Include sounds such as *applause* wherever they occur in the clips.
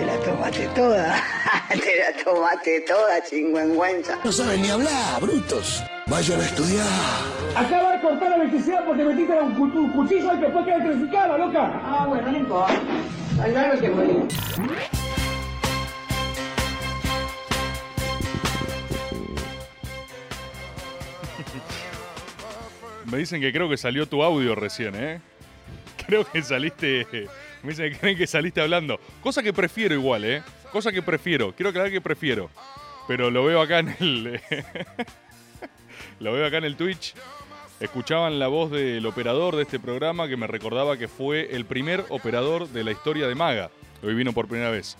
te la tomaste toda. *laughs* te la tomaste toda, chingüengüenza. No saben ni hablar, brutos. Vayan a estudiar. Acaba de cortar la electricidad porque metiste un, cu- un cuchillo y después queda electrificada, loca. Ah, bueno, no importa. Hay algo que morir. Me dicen que creo que salió tu audio recién, ¿eh? *laughs* Creo que saliste. *laughs* Me dicen que creen que saliste hablando. Cosa que prefiero igual, ¿eh? Cosa que prefiero. Quiero aclarar que prefiero. Pero lo veo acá en el. *laughs* lo veo acá en el Twitch. Escuchaban la voz del operador de este programa que me recordaba que fue el primer operador de la historia de Maga. Hoy vino por primera vez.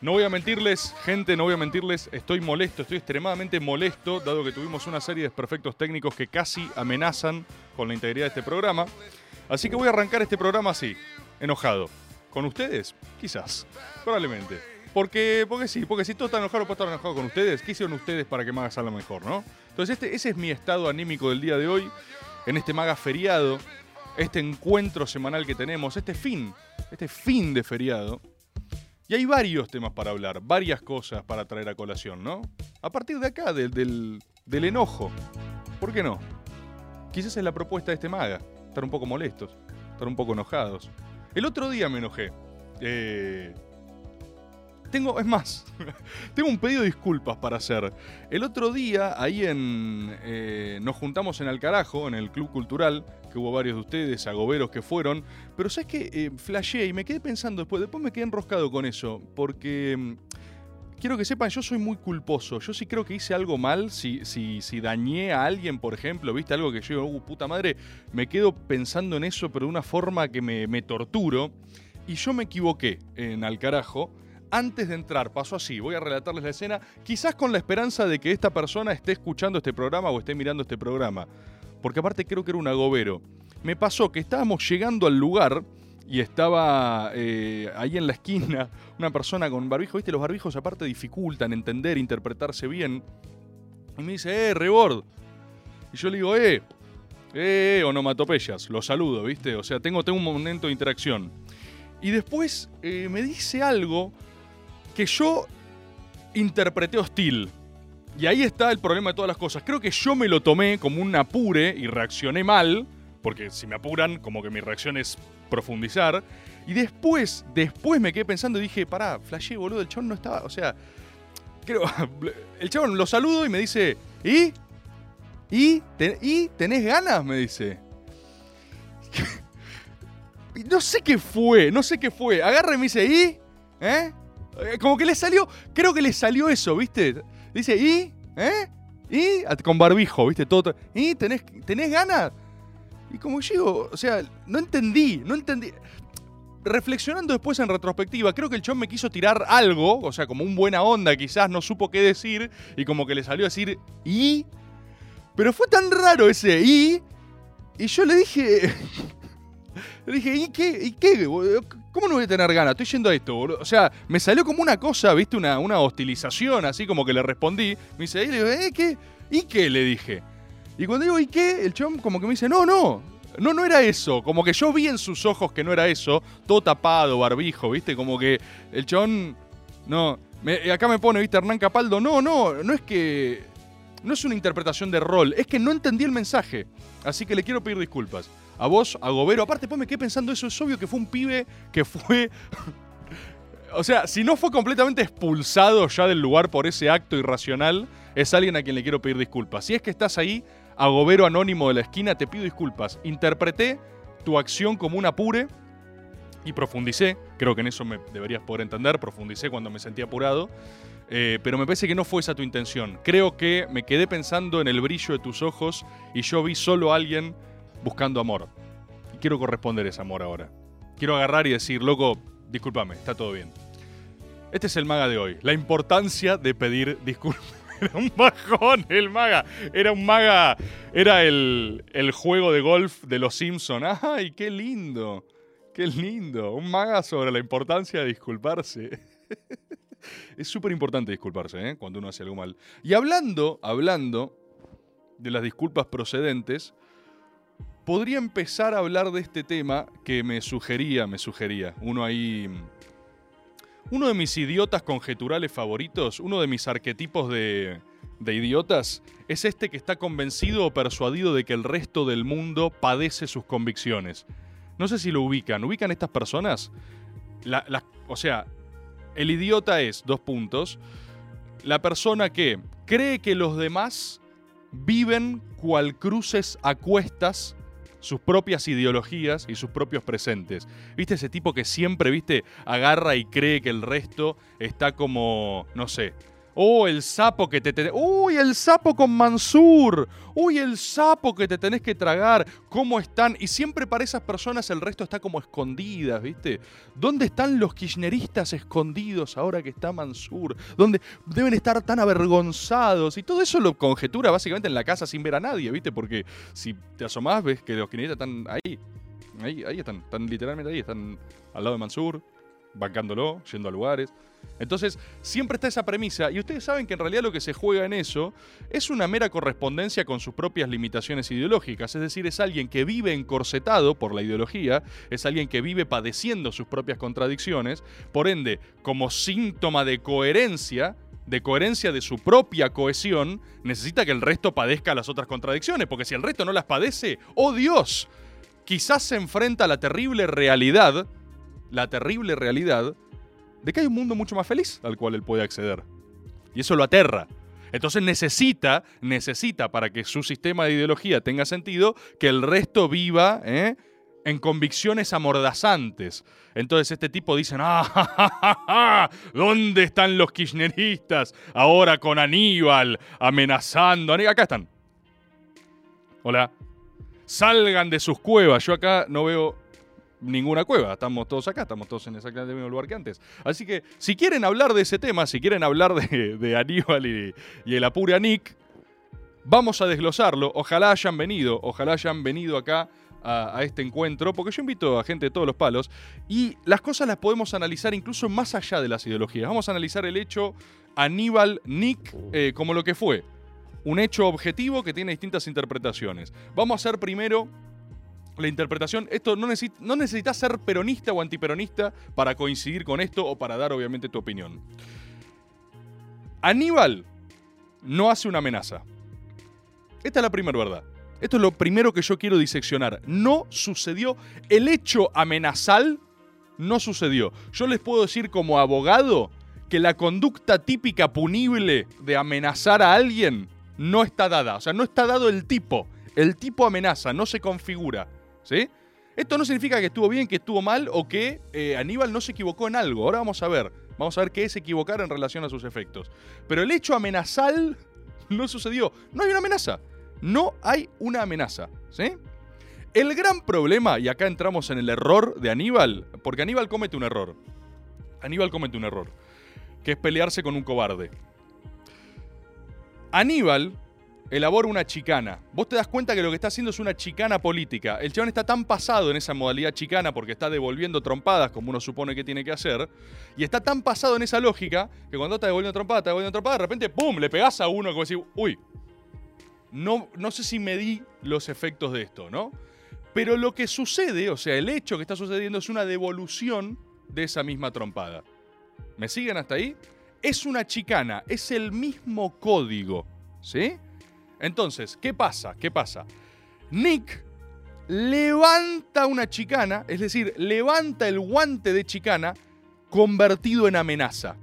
No voy a mentirles, gente, no voy a mentirles, estoy molesto, estoy extremadamente molesto, dado que tuvimos una serie de desperfectos técnicos que casi amenazan con la integridad de este programa. Así que voy a arrancar este programa así, enojado. ¿Con ustedes? Quizás, probablemente. Porque, porque sí, porque si todo está enojado, puedo estar enojado con ustedes. ¿Qué hicieron ustedes para que Maga salga mejor, no? Entonces, este, ese es mi estado anímico del día de hoy, en este Maga feriado, este encuentro semanal que tenemos, este fin, este fin de feriado. Y hay varios temas para hablar, varias cosas para traer a colación, ¿no? A partir de acá, del, del, del enojo. ¿Por qué no? Quizás es la propuesta de este maga. Estar un poco molestos, estar un poco enojados. El otro día me enojé. Eh, tengo, es más, *laughs* tengo un pedido de disculpas para hacer. El otro día, ahí en. eh, nos juntamos en Alcarajo, en el Club Cultural, que hubo varios de ustedes, agoberos que fueron. Pero sabes que eh, y me quedé pensando después, después me quedé enroscado con eso, porque. Quiero que sepan, yo soy muy culposo. Yo sí creo que hice algo mal. Si, si, si dañé a alguien, por ejemplo, viste algo que yo digo, "Uh, puta madre, me quedo pensando en eso, pero de una forma que me, me torturo. Y yo me equivoqué en Alcarajo. Antes de entrar, pasó así, voy a relatarles la escena, quizás con la esperanza de que esta persona esté escuchando este programa o esté mirando este programa. Porque aparte creo que era un agobero. Me pasó que estábamos llegando al lugar y estaba eh, ahí en la esquina *laughs* una persona con barbijo. Viste, los barbijos aparte dificultan entender, interpretarse bien. Y me dice, eh, Rebord. Y yo le digo, eh, eh, onomatopeyas. Lo saludo, ¿viste? O sea, tengo, tengo un momento de interacción. Y después eh, me dice algo que yo interpreté hostil. Y ahí está el problema de todas las cosas. Creo que yo me lo tomé como un apure y reaccioné mal, porque si me apuran, como que mi reacción es profundizar. Y después, después me quedé pensando y dije, pará, flashé, boludo, el chabón no estaba, o sea, creo, *laughs* el chabón lo saludo y me dice, ¿y? ¿Y? ¿Ten- ¿Y? ¿Tenés ganas? Me dice. *laughs* No sé qué fue, no sé qué fue. Agarra y me dice, ¿y? ¿Eh? Eh, Como que le salió, creo que le salió eso, ¿viste? Dice, ¿y? ¿Eh? ¿Y? Con barbijo, ¿viste? Todo, ¿Y? ¿Tenés, ¿Tenés ganas? Y como digo, o sea, no entendí, no entendí. Reflexionando después en retrospectiva, creo que el chon me quiso tirar algo, o sea, como un buena onda, quizás no supo qué decir, y como que le salió a decir, ¿y? Pero fue tan raro ese ¿y? Y yo le dije. *laughs* le dije, ¿y qué? ¿Y qué? ¿Cómo no voy a tener ganas? Estoy yendo a esto, boludo. O sea, me salió como una cosa, ¿viste? Una, una hostilización, así como que le respondí. Me dice, y le digo, ¿eh? ¿Qué? ¿Y qué? Le dije. Y cuando digo, ¿y qué? El chon como que me dice, no, no. No, no era eso. Como que yo vi en sus ojos que no era eso. Todo tapado, barbijo, ¿viste? Como que el chon. No. me- acá me pone, ¿viste? Hernán Capaldo. No, no. No es que. No es una interpretación de rol. Es que no entendí el mensaje. Así que le quiero pedir disculpas. A vos, a Gobero. Aparte, después me quedé pensando eso. Es obvio que fue un pibe que fue. *laughs* O sea, si no fue completamente expulsado ya del lugar por ese acto irracional, es alguien a quien le quiero pedir disculpas. Si es que estás ahí, agobero anónimo de la esquina, te pido disculpas. Interpreté tu acción como un apure y profundicé. Creo que en eso me deberías poder entender. Profundicé cuando me sentí apurado. Eh, pero me parece que no fue esa tu intención. Creo que me quedé pensando en el brillo de tus ojos y yo vi solo a alguien buscando amor. Y quiero corresponder ese amor ahora. Quiero agarrar y decir, loco, discúlpame, está todo bien. Este es el maga de hoy. La importancia de pedir disculpas. *laughs* Era un bajón el maga. Era un maga. Era el, el juego de golf de los Simpson. ¡Ay, qué lindo! ¡Qué lindo! Un maga sobre la importancia de disculparse. *laughs* es súper importante disculparse ¿eh? cuando uno hace algo mal. Y hablando, hablando de las disculpas procedentes, podría empezar a hablar de este tema que me sugería, me sugería. Uno ahí. Uno de mis idiotas conjeturales favoritos, uno de mis arquetipos de, idiotas, es este que está convencido o persuadido de que el resto del mundo padece sus convicciones. No sé si lo ubican. ¿Ubican estas personas? O sea, el idiota es, dos puntos, la persona que cree que los demás viven cual cruces a cuestas sus propias ideologías y sus propios presentes. ¿Viste ese tipo que siempre, viste, agarra y cree que el resto está como, no sé, Oh, el sapo que te tenés. ¡Uy, el sapo con Mansur! ¡Uy, el sapo que te tenés que tragar! ¿Cómo están? Y siempre para esas personas el resto está como escondidas, ¿viste? ¿Dónde están los kirchneristas escondidos ahora que está Mansur? ¿Dónde deben estar tan avergonzados? Y todo eso lo conjetura básicamente en la casa sin ver a nadie, ¿viste? Porque si te asomás ves que los kirchneristas están ahí. Ahí, ahí están, están literalmente ahí, están al lado de Mansur, bancándolo, yendo a lugares. Entonces, siempre está esa premisa, y ustedes saben que en realidad lo que se juega en eso es una mera correspondencia con sus propias limitaciones ideológicas, es decir, es alguien que vive encorsetado por la ideología, es alguien que vive padeciendo sus propias contradicciones, por ende, como síntoma de coherencia, de coherencia de su propia cohesión, necesita que el resto padezca las otras contradicciones, porque si el resto no las padece, ¡oh Dios! Quizás se enfrenta a la terrible realidad, la terrible realidad, de que hay un mundo mucho más feliz al cual él puede acceder. Y eso lo aterra. Entonces necesita, necesita para que su sistema de ideología tenga sentido, que el resto viva ¿eh? en convicciones amordazantes. Entonces este tipo dice, ah, *laughs* ja, ja, ja, ¿dónde están los kirchneristas? Ahora con Aníbal amenazando. Acá están. Hola. Salgan de sus cuevas. Yo acá no veo ninguna cueva. Estamos todos acá, estamos todos en exactamente el mismo lugar que antes. Así que, si quieren hablar de ese tema, si quieren hablar de, Aníbal y, y el apure Nick, vamos a desglosarlo. Ojalá hayan venido, ojalá hayan venido acá a, a este encuentro, porque yo invito a gente de todos los palos y las cosas las podemos analizar incluso más allá de las ideologías. Vamos a analizar el hecho Aníbal Nick eh, como lo que fue. Un hecho objetivo que tiene distintas interpretaciones. Vamos a hacer primero la interpretación. Esto no, necesit- no necesitas ser peronista o antiperonista para coincidir con esto o para dar obviamente tu opinión. Aníbal no hace una amenaza. Esta es la primera verdad. Esto es lo primero que yo quiero diseccionar. No sucedió. El hecho amenazal no sucedió. Yo les puedo decir como abogado que la conducta típica punible de amenazar a alguien no está dada. O sea, no está dado el tipo. El tipo amenaza, no se configura. ¿Sí? Esto no significa que estuvo bien, que estuvo mal o que eh, Aníbal no se equivocó en algo. Ahora vamos a ver. Vamos a ver qué es equivocar en relación a sus efectos. Pero el hecho amenazal *laughs* no sucedió. No hay una amenaza. No hay una amenaza. ¿Sí? El gran problema, y acá entramos en el error de Aníbal, porque Aníbal comete un error. Aníbal comete un error, que es pelearse con un cobarde. Aníbal elabora una chicana. Vos te das cuenta que lo que está haciendo es una chicana política. El chabón está tan pasado en esa modalidad chicana porque está devolviendo trompadas como uno supone que tiene que hacer. Y está tan pasado en esa lógica que cuando está devolviendo trompadas, está devolviendo trompadas, de repente, ¡pum! Le pegás a uno como decir, uy, no, no sé si medí los efectos de esto, ¿no? Pero lo que sucede, o sea, el hecho que está sucediendo es una devolución de esa misma trompada. ¿Me siguen hasta ahí? Es una chicana, es el mismo código, ¿sí? Entonces, ¿qué pasa? ¿Qué pasa? Nick levanta una chicana, es decir, levanta el guante de chicana convertido en amenaza.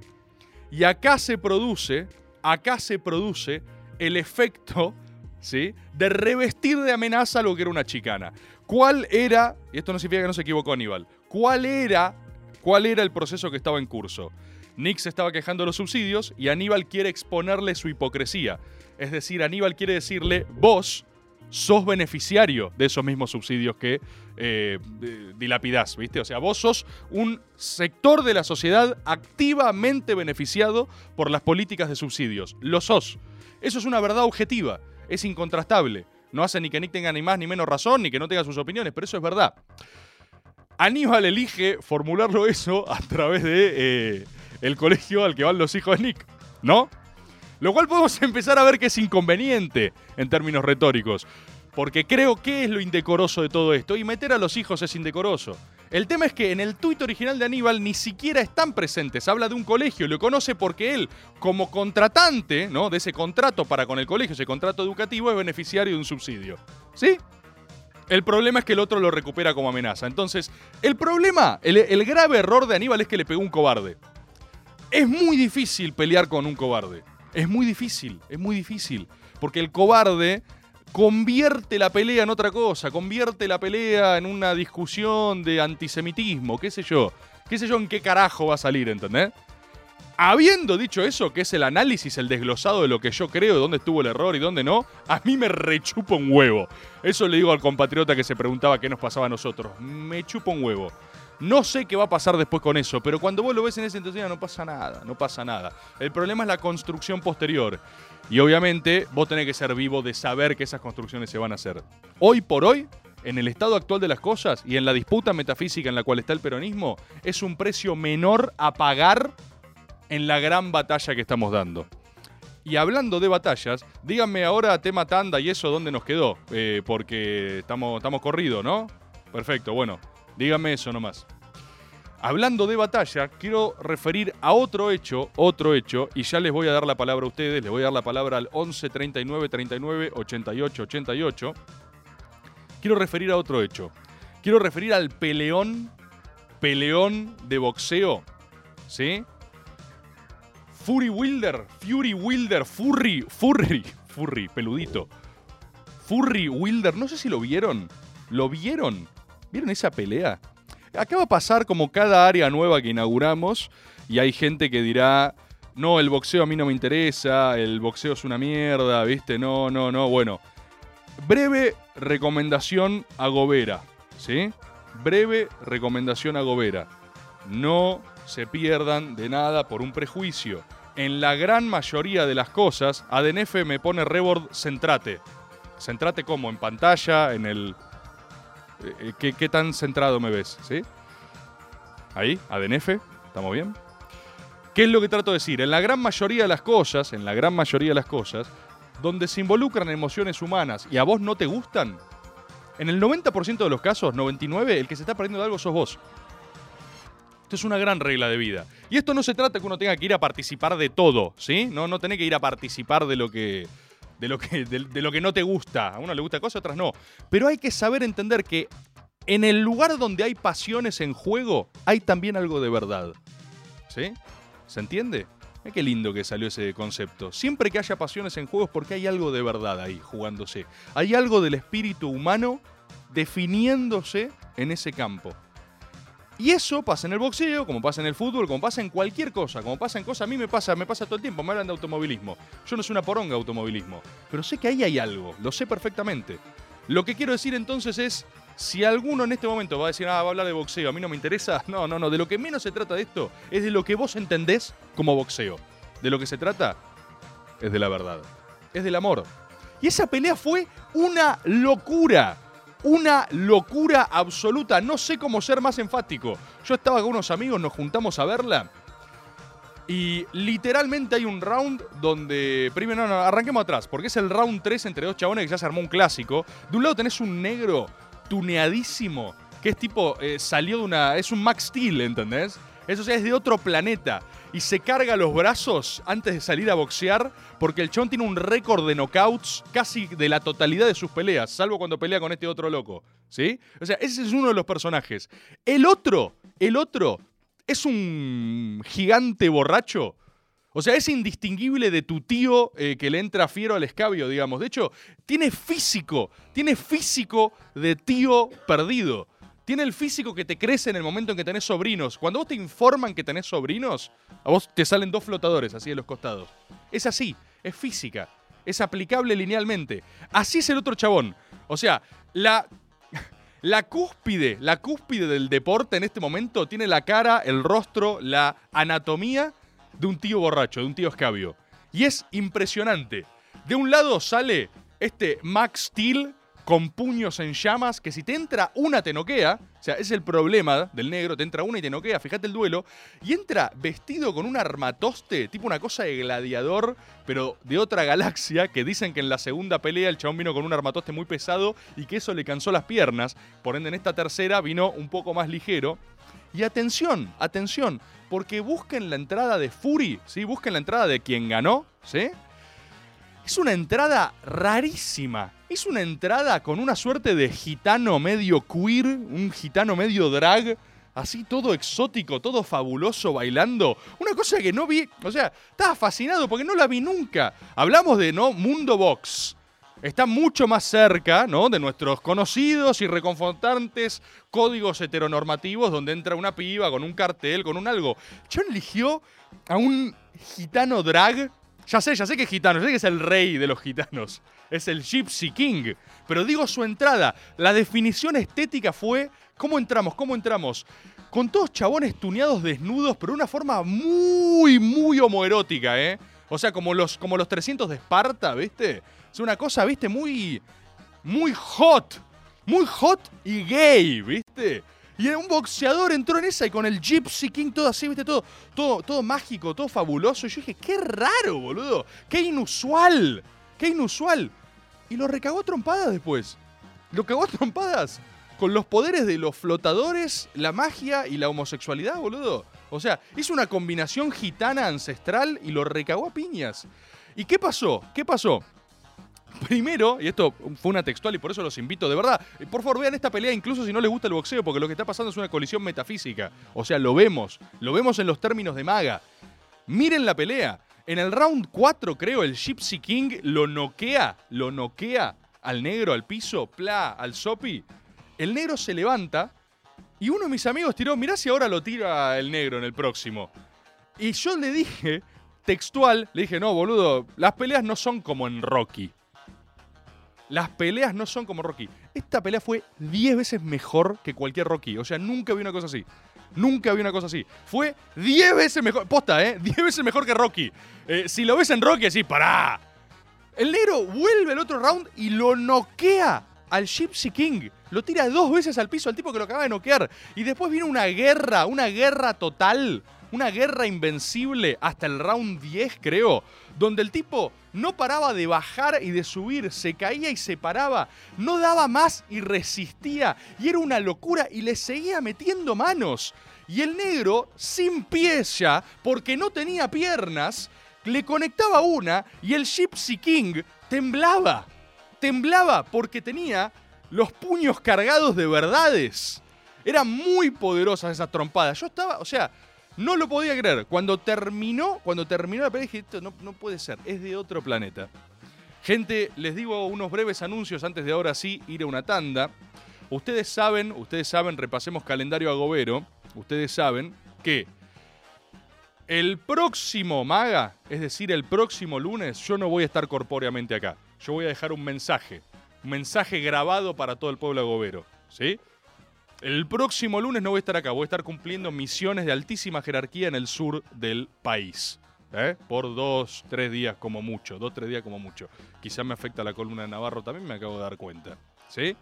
Y acá se produce, acá se produce el efecto, ¿sí? De revestir de amenaza lo que era una chicana. ¿Cuál era, y esto no significa que no se equivocó Aníbal, cuál era, cuál era el proceso que estaba en curso? Nick se estaba quejando de los subsidios y Aníbal quiere exponerle su hipocresía. Es decir, Aníbal quiere decirle, vos, sos beneficiario de esos mismos subsidios que eh, dilapidás, ¿viste? O sea, vos sos un sector de la sociedad activamente beneficiado por las políticas de subsidios. Lo sos. Eso es una verdad objetiva, es incontrastable. No hace ni que Nick tenga ni más ni menos razón, ni que no tenga sus opiniones, pero eso es verdad. Aníbal elige formularlo eso a través de eh, el colegio al que van los hijos de Nick, ¿no? Lo cual podemos *laughs* empezar a ver que es inconveniente en términos retóricos. Porque creo que es lo indecoroso de todo esto. Y meter a los hijos es indecoroso. El tema es que en el tuit original de Aníbal ni siquiera están presentes. Habla de un colegio, lo conoce porque él, como contratante, ¿no? De ese contrato para con el colegio, ese contrato educativo, es beneficiario de un subsidio. ¿Sí? El problema es que el otro lo recupera como amenaza. Entonces, el problema, el, el grave error de Aníbal es que le pegó un cobarde. Es muy difícil pelear con un cobarde. Es muy difícil, es muy difícil. Porque el cobarde convierte la pelea en otra cosa, convierte la pelea en una discusión de antisemitismo, qué sé yo. Qué sé yo en qué carajo va a salir, ¿entendés? Habiendo dicho eso, que es el análisis, el desglosado de lo que yo creo, de dónde estuvo el error y dónde no, a mí me rechupa un huevo. Eso le digo al compatriota que se preguntaba qué nos pasaba a nosotros. Me chupa un huevo. No sé qué va a pasar después con eso, pero cuando vos lo ves en esa intensidad no pasa nada, no pasa nada. El problema es la construcción posterior. Y obviamente vos tenés que ser vivo de saber que esas construcciones se van a hacer. Hoy por hoy, en el estado actual de las cosas y en la disputa metafísica en la cual está el peronismo, es un precio menor a pagar en la gran batalla que estamos dando. Y hablando de batallas, díganme ahora tema tanda y eso, ¿dónde nos quedó? Eh, porque estamos, estamos corridos, ¿no? Perfecto, bueno, díganme eso nomás. Hablando de batalla, quiero referir a otro hecho, otro hecho, y ya les voy a dar la palabra a ustedes, les voy a dar la palabra al 11 39 39 88 88. Quiero referir a otro hecho. Quiero referir al peleón, peleón de boxeo, ¿sí? Fury Wilder, Fury Wilder, Furry, Furry, Furry, peludito. Furry Wilder, no sé si lo vieron. ¿Lo vieron? ¿Vieron esa pelea? Acá va a pasar como cada área nueva que inauguramos y hay gente que dirá, no, el boxeo a mí no me interesa, el boxeo es una mierda, ¿viste? No, no, no. Bueno, breve recomendación a Gobera, ¿sí? Breve recomendación a Gobera. No se pierdan de nada por un prejuicio. En la gran mayoría de las cosas, ADNF me pone Rebord centrate. Centrate como, en pantalla, en el... eh, ¿Qué, qué tan centrado me ves? ¿Sí? Ahí, ADNF, ¿estamos bien? ¿Qué es lo que trato de decir? En la gran mayoría de las cosas, en la gran mayoría de las cosas, donde se involucran emociones humanas y a vos no te gustan, en el 90% de los casos, 99%, el que se está perdiendo de algo sos vos. Esto es una gran regla de vida. Y esto no se trata que uno tenga que ir a participar de todo, ¿sí? No, no tenés que ir a participar de lo que. De lo que, de, lo que no te gusta. A uno le gusta cosas, a otras no. Pero hay que saber entender que en el lugar donde hay pasiones en juego, hay también algo de verdad. ¿Sí? ¿Se entiende? Qué lindo que salió ese concepto. Siempre que haya pasiones en juego es porque hay algo de verdad ahí jugándose. Hay algo del espíritu humano definiéndose en ese campo. Y eso pasa en el boxeo, como pasa en el fútbol, como pasa en cualquier cosa, como pasa en cosas, a mí me pasa, me pasa todo el tiempo, me hablan de automovilismo. Yo no soy una poronga de automovilismo, pero sé que ahí hay algo, lo sé perfectamente. Lo que quiero decir entonces es, si alguno en este momento va a decir, ah, va a hablar de boxeo, a mí no me interesa, *laughs* no, no, no, de lo que menos se trata de esto es de lo que vos entendés como boxeo. De lo que se trata es de la verdad, es del amor. Y esa pelea fue una locura una locura absoluta. No sé cómo ser más enfático. Yo estaba con unos amigos, nos juntamos a verla. Y literalmente hay un round donde. Primero, no, no, arranquemos atrás, porque es el round 3 entre dos chabones que ya se armó un clásico. De un lado tenés un negro tuneadísimo, que es tipo. eh, salió de una. Es un Max Steel, ¿entendés? Eso ya es de otro planeta. Y se carga los brazos antes de salir a boxear, porque el chon tiene un récord de knockouts casi de la totalidad de sus peleas, salvo cuando pelea con este otro loco. ¿Sí? O sea, ese es uno de los personajes. El otro, el otro, es un gigante borracho. O sea, es indistinguible de tu tío eh, que le entra fiero al escabio, digamos. De hecho, tiene físico, tiene físico de tío perdido. Tiene el físico que te crece en el momento en que tenés sobrinos. Cuando vos te informan que tenés sobrinos, a vos te salen dos flotadores así de los costados. Es así, es física. Es aplicable linealmente. Así es el otro chabón. O sea, la, *laughs* la cúspide, la cúspide del deporte en este momento tiene la cara, el rostro, la anatomía de un tío borracho, de un tío escabio. Y es impresionante. De un lado sale este Max Steel con puños en llamas, que si te entra una te noquea, o sea, es el problema del negro, te entra una y te noquea, fíjate el duelo, y entra vestido con un armatoste, tipo una cosa de gladiador, pero de otra galaxia, que dicen que en la segunda pelea el chabón vino con un armatoste muy pesado y que eso le cansó las piernas, por ende en esta tercera vino un poco más ligero. Y atención, atención, porque busquen la entrada de Fury, ¿sí? Busquen la entrada de quien ganó, ¿sí? Es una entrada rarísima. Es una entrada con una suerte de gitano medio queer, un gitano medio drag, así todo exótico, todo fabuloso bailando. Una cosa que no vi, o sea, estaba fascinado porque no la vi nunca. Hablamos de, ¿no? Mundo Box. Está mucho más cerca, ¿no? De nuestros conocidos y reconfortantes códigos heteronormativos donde entra una piba con un cartel, con un algo. John eligió a un gitano drag ya sé, ya sé que es gitano, ya sé que es el rey de los gitanos. Es el Gypsy King. Pero digo su entrada. La definición estética fue cómo entramos, cómo entramos. Con todos chabones tuneados desnudos, pero de una forma muy, muy homoerótica, ¿eh? O sea, como los, como los 300 de Esparta, ¿viste? Es una cosa, ¿viste? Muy, muy hot. Muy hot y gay, ¿viste? Y un boxeador entró en esa y con el Gypsy King todo así, viste, todo, todo, todo mágico, todo fabuloso. Y yo dije, qué raro, boludo. Qué inusual. Qué inusual. Y lo recagó a trompadas después. Lo cagó a trompadas. Con los poderes de los flotadores, la magia y la homosexualidad, boludo. O sea, hizo una combinación gitana ancestral y lo recagó a piñas. ¿Y qué pasó? ¿Qué pasó? Primero, y esto fue una textual y por eso los invito, de verdad, por favor vean esta pelea incluso si no les gusta el boxeo, porque lo que está pasando es una colisión metafísica. O sea, lo vemos, lo vemos en los términos de maga. Miren la pelea. En el round 4, creo, el Gypsy King lo noquea, lo noquea al negro al piso, pla, al sopi. El negro se levanta y uno de mis amigos tiró, mirá si ahora lo tira el negro en el próximo. Y yo le dije, textual, le dije, no, boludo, las peleas no son como en Rocky. Las peleas no son como Rocky. Esta pelea fue 10 veces mejor que cualquier Rocky. O sea, nunca vi una cosa así. Nunca vi una cosa así. Fue 10 veces mejor. Posta, ¿eh? *laughs* 10 veces mejor que Rocky. Eh, si lo ves en Rocky, así, pará. El negro vuelve el otro round y lo noquea al Gypsy King. Lo tira dos veces al piso al tipo que lo acaba de noquear. Y después viene una guerra, una guerra total. Una guerra invencible hasta el round 10, creo. Donde el tipo no paraba de bajar y de subir, se caía y se paraba, no daba más y resistía, y era una locura y le seguía metiendo manos. Y el negro, sin pies ya, porque no tenía piernas, le conectaba una y el Gypsy King temblaba. Temblaba porque tenía los puños cargados de verdades. Eran muy poderosas esas trompadas. Yo estaba, o sea, no lo podía creer. Cuando terminó, cuando terminó la pelea dije, no, no puede ser, es de otro planeta. Gente, les digo unos breves anuncios antes de ahora sí ir a una tanda. Ustedes saben, ustedes saben, repasemos calendario agobero. Ustedes saben que el próximo maga, es decir, el próximo lunes, yo no voy a estar corpóreamente acá. Yo voy a dejar un mensaje, un mensaje grabado para todo el pueblo agobero, ¿sí? El próximo lunes no voy a estar acá, voy a estar cumpliendo misiones de altísima jerarquía en el sur del país. ¿eh? Por dos, tres días como mucho, dos, tres días como mucho. Quizá me afecta la columna de Navarro también, me acabo de dar cuenta. ¿Sí?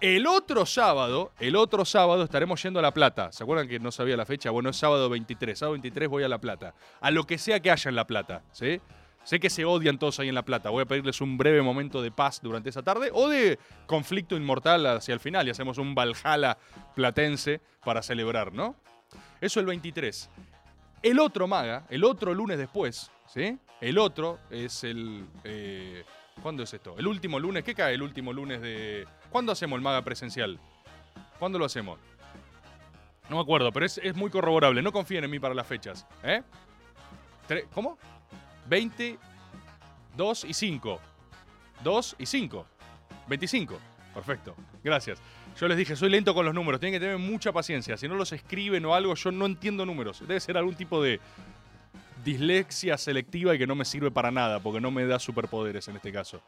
El otro sábado, el otro sábado estaremos yendo a La Plata. ¿Se acuerdan que no sabía la fecha? Bueno, es sábado 23. Sábado 23 voy a La Plata. A lo que sea que haya en La Plata, ¿sí? Sé que se odian todos ahí en La Plata. Voy a pedirles un breve momento de paz durante esa tarde o de conflicto inmortal hacia el final y hacemos un Valhalla platense para celebrar, ¿no? Eso el 23. El otro maga, el otro lunes después, ¿sí? El otro es el... Eh, ¿Cuándo es esto? El último lunes. ¿Qué cae el último lunes de... ¿Cuándo hacemos el maga presencial? ¿Cuándo lo hacemos? No me acuerdo, pero es, es muy corroborable. No confíen en mí para las fechas. ¿Eh? ¿Cómo? 20, 2 y 5. 2 y 5. 25. Perfecto. Gracias. Yo les dije, soy lento con los números. Tienen que tener mucha paciencia. Si no los escriben o algo, yo no entiendo números. Debe ser algún tipo de dislexia selectiva y que no me sirve para nada, porque no me da superpoderes en este caso.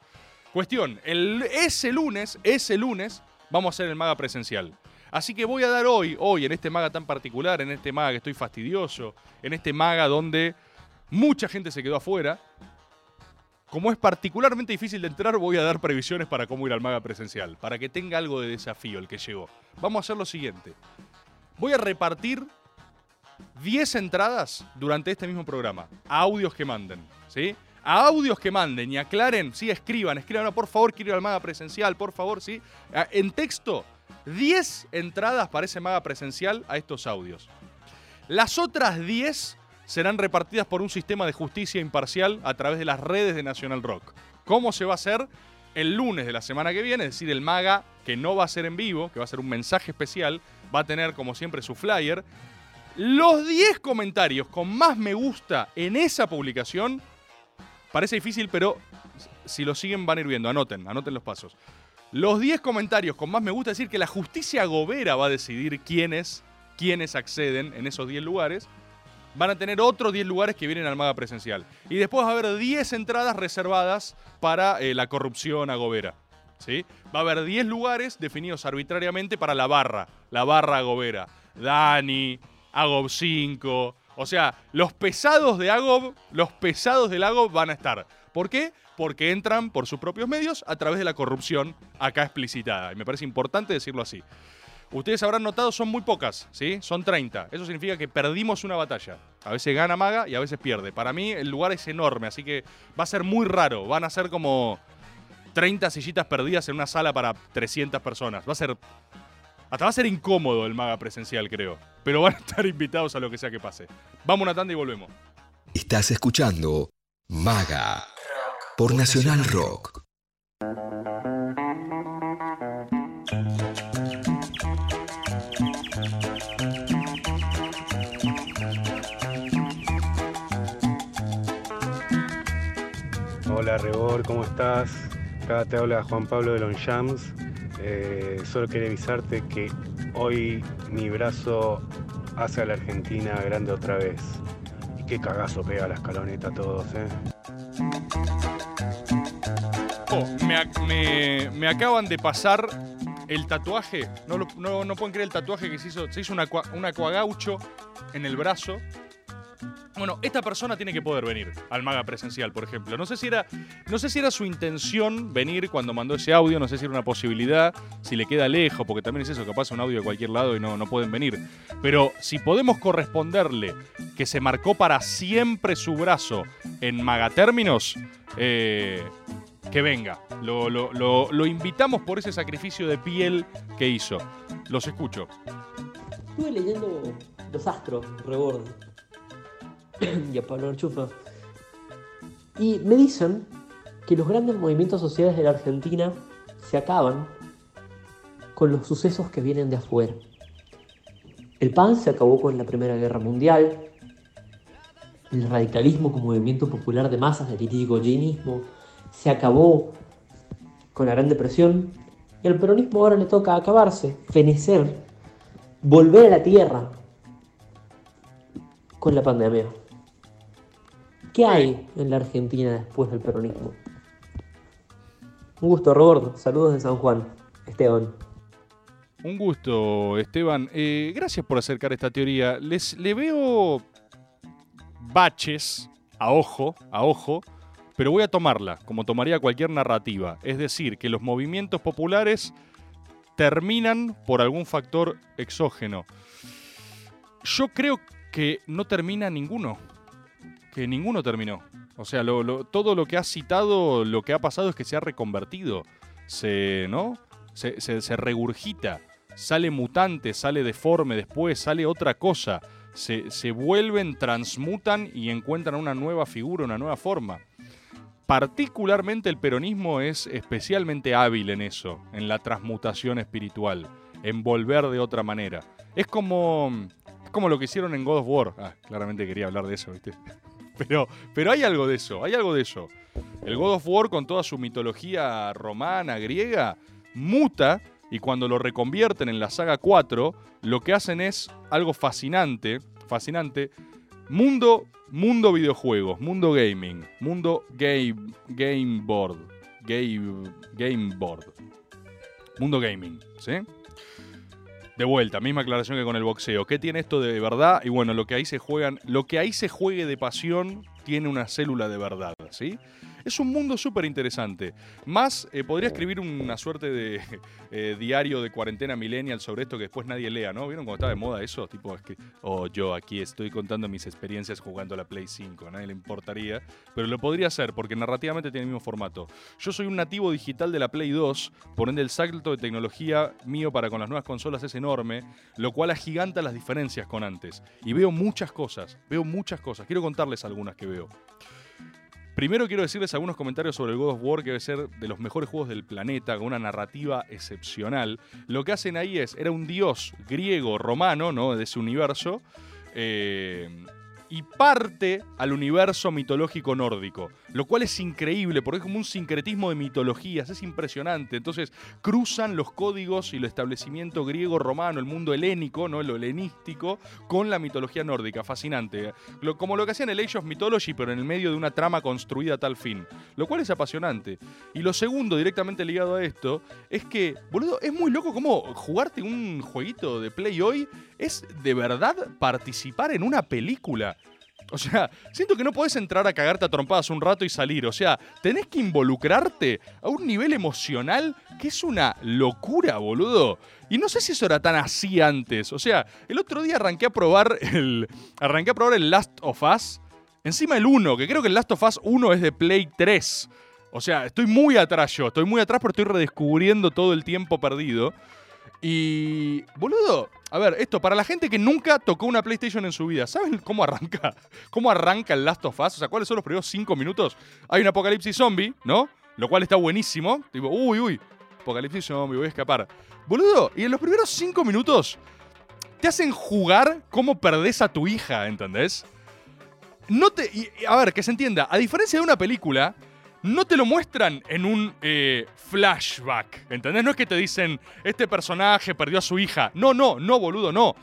Cuestión, el, ese lunes, ese lunes, vamos a hacer el maga presencial. Así que voy a dar hoy, hoy, en este maga tan particular, en este maga que estoy fastidioso, en este maga donde mucha gente se quedó afuera. Como es particularmente difícil de entrar, voy a dar previsiones para cómo ir al maga presencial, para que tenga algo de desafío el que llegó. Vamos a hacer lo siguiente. Voy a repartir 10 entradas durante este mismo programa, a audios que manden, ¿sí? A audios que manden y aclaren, sí, escriban, escriban, por favor, quiero ir al maga presencial, por favor, sí. Ah, En texto, 10 entradas para ese maga presencial a estos audios. Las otras 10 serán repartidas por un sistema de justicia imparcial a través de las redes de National Rock. ¿Cómo se va a hacer? El lunes de la semana que viene, es decir, el maga que no va a ser en vivo, que va a ser un mensaje especial, va a tener como siempre su flyer. Los 10 comentarios con más me gusta en esa publicación, parece difícil, pero si lo siguen van a ir viendo, anoten, anoten los pasos. Los 10 comentarios con más me gusta, decir, que la justicia gobera va a decidir quiénes, quiénes acceden en esos 10 lugares van a tener otros 10 lugares que vienen al Maga presencial. Y después va a haber 10 entradas reservadas para eh, la corrupción agobera. ¿sí? Va a haber 10 lugares definidos arbitrariamente para la barra. La barra agobera. Dani, Agob 5. O sea, los pesados de Agob, los pesados del Agob van a estar. ¿Por qué? Porque entran por sus propios medios a través de la corrupción acá explicitada. Y me parece importante decirlo así. Ustedes habrán notado, son muy pocas, ¿sí? Son 30. Eso significa que perdimos una batalla. A veces gana Maga y a veces pierde. Para mí el lugar es enorme, así que va a ser muy raro. Van a ser como 30 sillitas perdidas en una sala para 300 personas. Va a ser... Hasta va a ser incómodo el Maga presencial, creo. Pero van a estar *laughs* invitados a lo que sea que pase. Vamos una tanda y volvemos. Estás escuchando Maga por Nacional Rock. Rebor, ¿cómo estás? Acá te habla Juan Pablo de Longchamps. Eh, solo quería avisarte que hoy mi brazo hace a la Argentina grande otra vez. Y qué cagazo pega la escaloneta a todos, ¿eh? Oh, me, me- me acaban de pasar el tatuaje. No, no, no pueden creer el tatuaje que se hizo. Se hizo un, aqua- un acuagaucho en el brazo. Bueno, esta persona tiene que poder venir al Maga presencial, por ejemplo. No sé si era, no sé si era su intención venir cuando mandó ese audio, no sé si era una posibilidad, si le queda lejos, porque también es eso, que pasa un audio de cualquier lado y no, no pueden venir. Pero si podemos corresponderle que se marcó para siempre su brazo en Magatérminos, eh, que venga. Lo, lo- lo- lo invitamos por ese sacrificio de piel que hizo. Los escucho. Estuve leyendo Los Astros, Rebord. *coughs* y a Pablo Archufa. Y me dicen que los grandes movimientos sociales de la Argentina se acaban con los sucesos que vienen de afuera. El PAN se acabó con la Primera Guerra Mundial. El radicalismo como movimiento popular de masas, el irigoyenismo, se acabó con la Gran Depresión. Y al peronismo ahora le toca acabarse, fenecer, volver a la tierra con la pandemia. ¿Qué hay en la Argentina después del peronismo? Un gusto, Roberto. Saludos de San Juan. Esteban. Un gusto, Esteban. Eh, gracias por acercar esta teoría. Les, le veo baches a ojo, a ojo, pero voy a tomarla, como tomaría cualquier narrativa. Es decir, que los movimientos populares terminan por algún factor exógeno. Yo creo que no termina ninguno. Que ninguno terminó. O sea, todo lo que has citado, lo que ha pasado es que se ha reconvertido. Se, ¿no? Se, regurgita. Sale mutante, sale deforme después, sale otra cosa. Se, se vuelven, transmutan y encuentran una nueva figura, una nueva forma. Particularmente el peronismo es especialmente hábil en eso, en la transmutación espiritual, en volver de otra manera. Es como, es como lo que hicieron en God of War. Ah, claramente quería hablar de eso, ¿viste? Pero, pero hay algo de eso, hay algo de eso. El God of War, con toda su mitología romana, griega, muta y cuando lo reconvierten en la saga 4, lo que hacen es algo fascinante, fascinante, Mundo, mundo videojuegos, mundo gaming, mundo game, game board, game, game board, mundo gaming, ¿sí? De vuelta, misma aclaración que con el boxeo. ¿Qué tiene esto de verdad? Y bueno, lo que ahí se juegan, lo que ahí se juegue de pasión tiene una célula de verdad, ¿sí? Es un mundo súper interesante. Más, eh, podría escribir una suerte de *laughs* eh, diario de cuarentena millennial sobre esto que después nadie lea, ¿no? ¿Vieron cuando estaba de moda eso? Tipo, es que, oh, yo aquí estoy contando mis experiencias jugando a la Play 5. A nadie le importaría. Pero lo podría hacer porque narrativamente tiene el mismo formato. Yo soy un nativo digital de la Play 2, por ende el salto de tecnología mío para con las nuevas consolas es enorme, lo cual agiganta las diferencias con antes. Y veo muchas cosas, veo muchas cosas. Quiero contarles algunas que veo. Primero quiero decirles algunos comentarios sobre el God of War, que debe ser de los mejores juegos del planeta, con una narrativa excepcional. Lo que hacen ahí es, era un dios griego, romano, ¿no? De ese universo. eh, y parte al universo mitológico nórdico, lo cual es increíble porque es como un sincretismo de mitologías, es impresionante. Entonces cruzan los códigos y el establecimiento griego-romano, el mundo helénico, ¿no? lo helenístico, con la mitología nórdica, fascinante. Lo- como lo que hacían el Age of Mythology, pero en el medio de una trama construida a tal fin, lo cual es apasionante. Y lo segundo, directamente ligado a esto, es que, boludo, es muy loco cómo jugarte un jueguito de Play hoy es de verdad participar en una película. O sea, siento que no podés entrar a cagarte a trompadas un rato y salir. O sea, tenés que involucrarte a un nivel emocional que es una locura, boludo. Y no sé si eso era tan así antes. O sea, el otro día arranqué a probar el. Arranqué a probar el Last of Us. Encima el 1, que creo que el Last of Us 1 es de Play 3. O sea, estoy muy atrás yo. Estoy muy atrás porque estoy redescubriendo todo el tiempo perdido. Y. Boludo, a ver, esto, para la gente que nunca tocó una PlayStation en su vida, ¿saben cómo arranca? *laughs* ¿Cómo arranca el Last of Us? O sea, ¿cuáles son los primeros cinco minutos? Hay un apocalipsis zombie, ¿no? Lo cual está buenísimo. Tipo, uy, uy, apocalipsis zombie, voy a escapar. Boludo, y en los primeros cinco minutos te hacen jugar cómo perdés a tu hija, ¿entendés? No te. a ver, que se entienda, a diferencia de una película, no te lo muestran en un eh, flashback. ¿Entendés? No es que te dicen, este personaje perdió a su hija. No, no, no, boludo, no.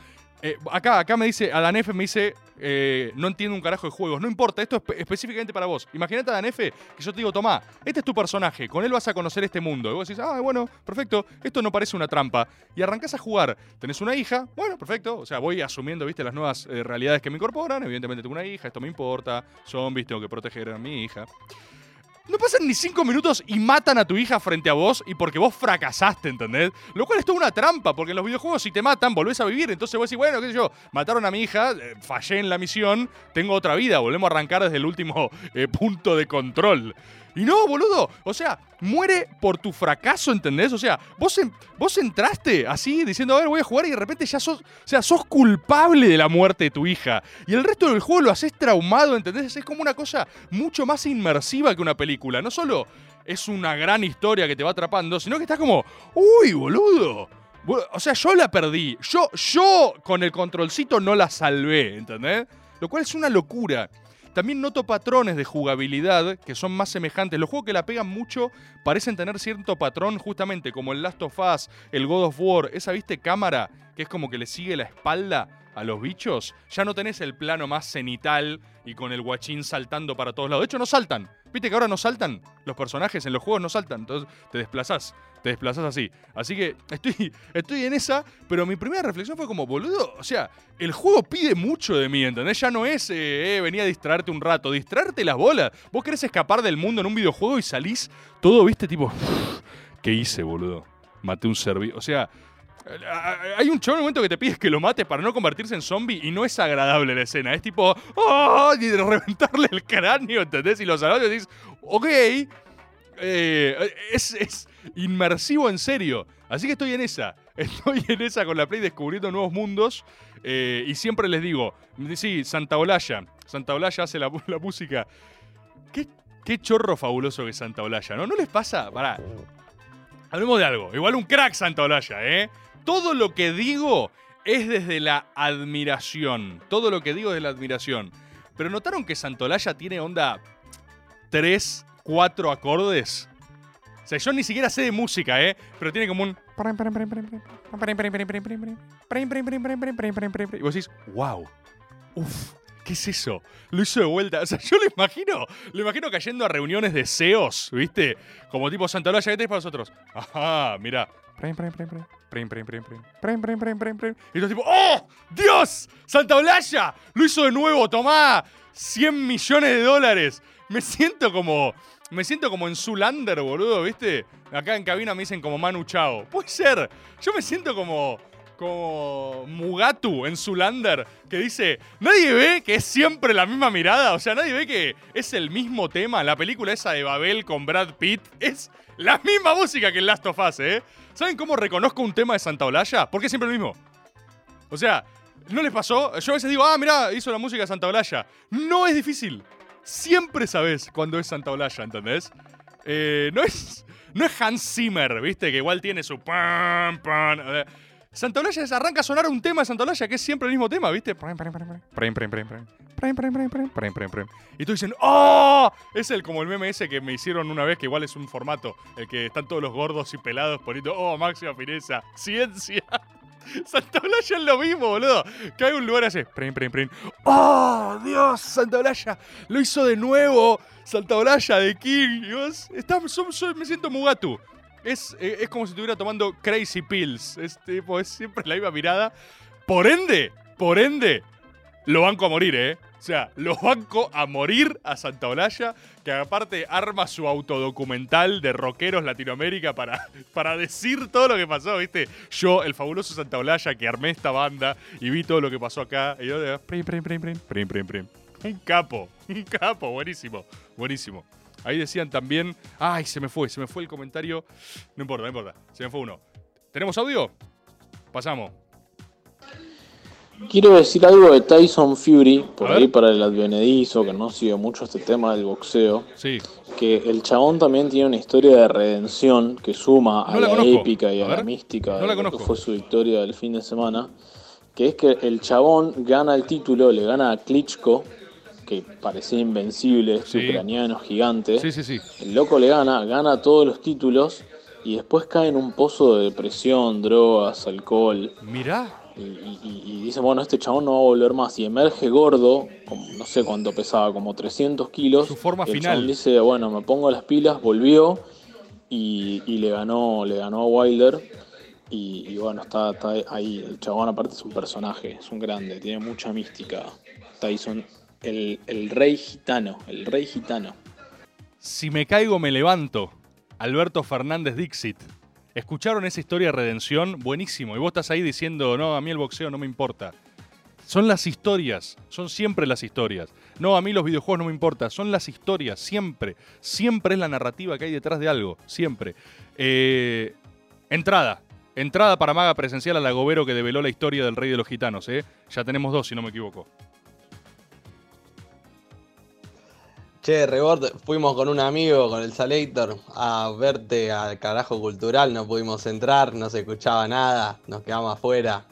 Eh, acá, acá me dice, Adán F me dice, eh, no entiendo un carajo de juegos. No importa, esto es espe- específicamente para vos. Imagínate, Adán F, que yo te digo, tomá, este es tu personaje, con él vas a conocer este mundo. Y vos decís, ah, bueno, perfecto, esto no parece una trampa. Y arrancás a jugar. Tenés una hija, bueno, perfecto. O sea, voy asumiendo, viste, las nuevas realidades que me incorporan. Evidentemente tengo una hija, esto me importa. Zombies, tengo que proteger a mi hija. No pasan ni cinco minutos y matan a tu hija frente a vos y porque vos fracasaste, ¿entendés? Lo cual es toda una trampa, porque en los videojuegos si te matan, volvés a vivir. Entonces vos decís, bueno, qué sé yo, mataron a mi hija, eh, fallé en la misión, tengo otra vida, volvemos a arrancar desde el último *laughs* eh, punto de control. Y no, boludo, o sea, muere por tu fracaso, ¿entendés? O sea, vos, vos entraste así diciendo, a ver, voy a jugar y de repente ya sos, o sea, sos culpable de la muerte de tu hija. Y el resto del juego lo haces traumado, ¿entendés? Es como una cosa mucho más inmersiva que una película. No solo es una gran historia que te va atrapando, sino que estás como, uy, boludo. O sea, yo la perdí. Yo, yo con el controlcito no la salvé, ¿entendés? Lo cual es una locura. También noto patrones de jugabilidad que son más semejantes. Los juegos que la pegan mucho parecen tener cierto patrón, justamente como el Last of Us, el God of War, esa, viste, cámara que es como que le sigue la espalda a los bichos. Ya no tenés el plano más cenital y con el guachín saltando para todos lados. De hecho, no saltan. Viste que ahora no saltan. Los personajes en los juegos no saltan. Entonces te desplazás. Te desplazás así. Así que estoy, *laughs* estoy en esa, pero mi primera reflexión fue como, boludo, o sea, el juego pide mucho de mí, ¿entendés? Ya no es, eh, eh, venía a distraerte un rato, distraerte las bolas. Vos querés escapar del mundo en un videojuego y salís todo, viste, tipo, *sighs* ¿qué hice, boludo? Maté un servidor. O sea, hay un chavo en el momento que te pides que lo mates para no convertirse en zombie y no es agradable la escena. Es tipo, ¡oh! Y de reventarle el cráneo, ¿entendés? Y los salvados y decís, ok, eh, es, es inmersivo en serio. Así que estoy en esa. *laughs* Estoy en esa con la Play descubriendo nuevos mundos. eh, y siempre les digo, sí, Santa Olaya. Santa Olaya hace la, *laughs* la música. ¿Qué, qué chorro fabuloso que es Santa Olaya, ¿no? ¿No les pasa? Hablemos de algo. Igual un crack Santa Olaya, ¿eh? Todo lo que digo es desde la admiración. Todo lo que digo es de la admiración. Pero notaron que Santolaya tiene onda 3, 4 acordes. O sea, yo ni siquiera sé de música, ¿eh? Pero tiene como un... Y vos decís, wow. Uf, ¿Qué es eso? Lo hizo de vuelta. *laughs* O sea, yo lo imagino, lo imagino cayendo a reuniones de CEOs, ¿viste? Como tipo Santa ¿qué tenés para nosotros? Ajá, mira. Y todo tipo, ¡Oh! ¡Dios! ¡Santa Olalla! Lo hizo de nuevo, tomá. 100 millones de dólares. Me siento como. Me siento como en Zulander, boludo, ¿viste? Acá en cabina me dicen como Manu Chao. Puede ser. Yo me siento como. Como Mugatu en Zulander, que dice: Nadie ve que es siempre la misma mirada. O sea, nadie ve que es el mismo tema. La película esa de Babel con Brad Pitt es la misma música que el Last of Us, ¿eh? ¿Saben cómo reconozco un tema de Santa Olalla? Porque es siempre el mismo. O sea, ¿no les pasó? Yo a veces digo, ah, mirá, hizo la música de Santa Olalla. No es difícil. Siempre sabes cuando es Santa Olalla, ¿entendés? Eh, no, es, no es Hans Zimmer, ¿viste? Que igual tiene su pam, pam. eh. Santa Olalla arranca a sonar un tema de Santa Olalla que es siempre el mismo tema, ¿viste? Y tú dicen, ¡Oh! Es el como el meme ese que me hicieron una vez, que igual es un formato, el que están todos los gordos y pelados poniendo, ¡Oh, máxima fineza! ¡Ciencia! *laughs* Santa Olalla es lo mismo, boludo. Que hay un lugar así. Prim, prim, prim. ¡Oh, Dios! Santa Olalla lo hizo de nuevo. Santa Olalla de King. Y vos, está- me siento Mugatu. Es, eh, es como si estuviera tomando Crazy Pills. Es, tipo, es siempre la misma mirada. Por ende, por ende, lo banco a morir, ¿eh? O sea, lo banco a morir a Santa Olalla, que aparte arma su autodocumental de rockeros Latinoamérica para, para decir todo lo que pasó, ¿viste? Yo, el fabuloso Santa Olalla, que armé esta banda y vi todo lo que pasó acá. Y yo, prim, prim, prim, prim, prim, prim, prim. Un capo, *laughs* un capo, buenísimo, buenísimo. Ahí decían también, ay, se me fue, se me fue el comentario. No importa, no importa, se me fue uno. ¿Tenemos audio? Pasamos. Quiero decir algo de Tyson Fury, por A ahí para el advenedizo, que no sigue mucho este tema del boxeo. Sí. Que el chabón también tiene una historia de redención que suma a No la la, épica y a, A la mística No la que fue su victoria del fin de semana. Que es que el chabón gana el título, le gana a Klitschko, que parecía invencible, Sí. ucraniano gigante. Sí, sí, sí. El loco le gana, gana todos los títulos y después cae en un pozo de depresión, drogas, alcohol. Mirá. Y, y- y- y dice, bueno, este chabón no va a volver más. Y emerge gordo, como, no sé cuánto pesaba, como 300 kilos. Su forma Y el final. chabón dice, bueno, me pongo las pilas, volvió y, y le ganó le ganó a Wilder. Y, y bueno, está, está ahí. El chabón aparte es un personaje, es un grande, tiene mucha mística. Tyson, el, el rey gitano, el rey gitano. Si me caigo, me levanto. Alberto Fernández Dixit. ¿Escucharon esa historia de redención? Buenísimo. Y vos estás ahí diciendo, no, a mí el boxeo no me importa. Son las historias, son siempre las historias. No, a mí los videojuegos no me importa, son las historias, siempre. Siempre es la narrativa que hay detrás de algo, siempre. Eh, entrada. Entrada para Maga presencial al agobero que develó la historia del rey de los gitanos, ¿eh? Ya tenemos dos, si no me equivoco. Che, Rebord, fuimos con un amigo, con el Salator, a verte al carajo cultural, no pudimos entrar, no se escuchaba nada, nos quedamos afuera.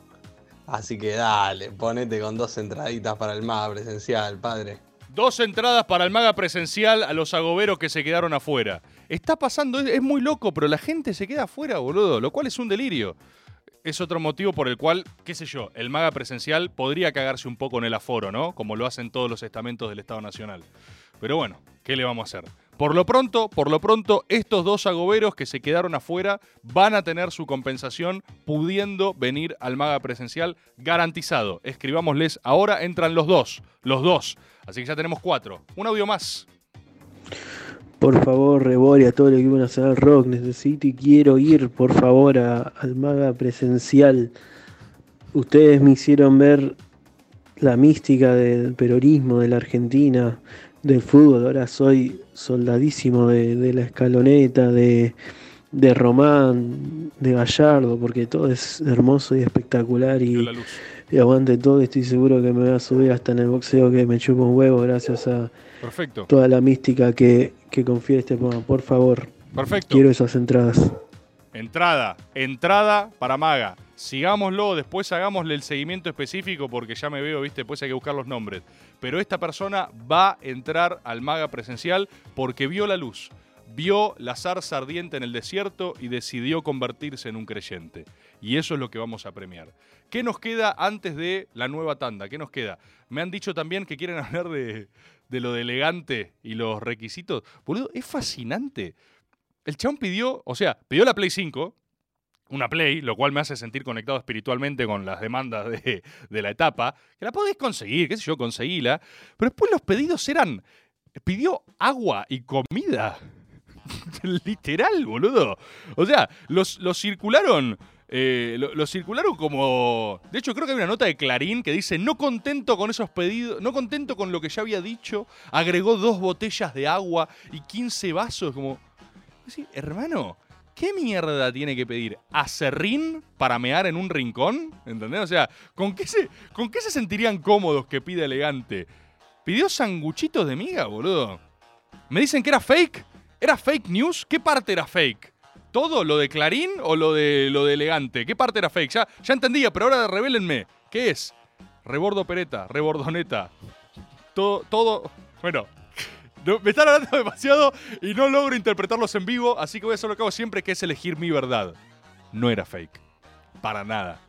Así que dale, ponete con dos entraditas para el MAGA presencial, padre. Dos entradas para el Maga presencial a los agoberos que se quedaron afuera. Está pasando, es, es muy loco, pero la gente se queda afuera, boludo, lo cual es un delirio. Es otro motivo por el cual, qué sé yo, el Maga presencial podría cagarse un poco en el aforo, ¿no? Como lo hacen todos los estamentos del Estado Nacional. Pero bueno, ¿qué le vamos a hacer? Por lo pronto, por lo pronto, estos dos agoberos que se quedaron afuera van a tener su compensación pudiendo venir al Maga presencial garantizado. Escribámosles, ahora entran los dos, los dos. Así que ya tenemos cuatro. Un audio más. Por favor, Rebori, a todo el equipo nacional rock, necesito y quiero ir, por favor, a- al Maga presencial. Ustedes me hicieron ver la mística del peronismo, de la Argentina, del fútbol. Ahora soy soldadísimo de, de la escaloneta, de, de Román, de Gallardo, porque todo es hermoso y espectacular. Y, y aguante todo. y Estoy seguro que me voy a subir hasta en el boxeo que me chupa un huevo, gracias a Perfecto. toda la mística que, que confiere este programa. Por favor, Perfecto. quiero esas entradas. Entrada, entrada para Maga. Sigámoslo, después hagámosle el seguimiento específico porque ya me veo, viste, después hay que buscar los nombres. Pero esta persona va a entrar al Maga presencial porque vio la luz. vio la zarza ardiente en el desierto y decidió convertirse en un creyente. Y eso es lo que vamos a premiar. ¿Qué nos queda antes de la nueva tanda? ¿Qué nos queda? Me han dicho también que quieren *laughs* hablar de, lo de elegante y los requisitos. Boludo, es fascinante. El chabón pidió, o sea, pidió la Play 5, una Play, lo cual me hace sentir conectado espiritualmente con las demandas de, la etapa, que la podés conseguir, qué sé yo, conseguíla. Pero después los pedidos eran, pidió agua y comida. *laughs* Literal, boludo. O sea, los, los circularon. eh, lo circularon como. De hecho, creo que hay una nota de Clarín que dice: No contento con esos pedidos, no contento con lo que ya había dicho, agregó dos botellas de agua y 15 vasos. Como. Sí, hermano, ¿qué mierda tiene que pedir? ¿Acerrín para mear en un rincón? ¿Entendés? O sea, ¿con qué se, con qué se sentirían cómodos que pida elegante? ¿Pidió sanguchitos de miga, boludo? ¿Me dicen que era fake? ¿Era fake news? ¿Qué parte era fake? ¿Todo? ¿Lo de Clarín o lo de, lo de elegante? ¿Qué parte era fake? Ya, ya entendía, pero ahora revélenme. ¿Qué es? Rebordo pereta, rebordoneta. Todo, todo. Bueno, me están hablando *laughs* demasiado y no logro interpretarlos en vivo, así que voy a hacer lo que hago siempre, que es elegir mi verdad. No era fake. Para nada.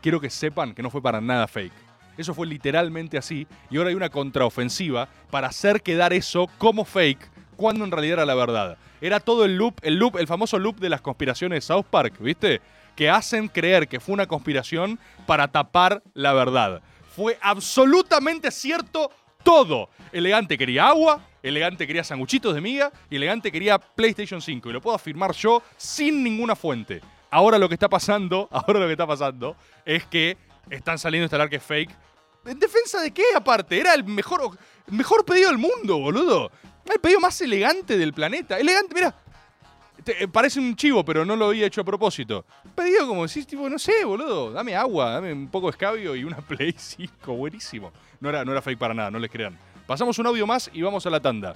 Quiero que sepan que no fue para nada fake. Eso fue literalmente así y ahora hay una contraofensiva para hacer quedar eso como fake cuando en realidad era la verdad. Era todo el loop, el loop, el famoso loop de las conspiraciones de South Park, ¿viste? Que hacen creer que fue una conspiración para tapar la verdad. Fue absolutamente cierto todo. Elegante quería agua, Elegante quería sanguchitos de miga y Elegante quería PlayStation 5. Y lo puedo afirmar yo sin ninguna fuente. Ahora lo que está pasando, *laughs* ahora lo que está pasando es que están saliendo a instalar que es fake. ¿En defensa de qué aparte? Era el mejor, mejor pedido del mundo, boludo. El pedido más elegante del planeta. Elegante, mira. Eh, parece un chivo, pero no lo había hecho a propósito. Pedido como decís, tipo, no sé, boludo. Dame agua, dame un poco de escabio y una *laughs* Play 5. Buenísimo. No era, no era fake para nada, no les crean. Pasamos un audio más y vamos a la tanda.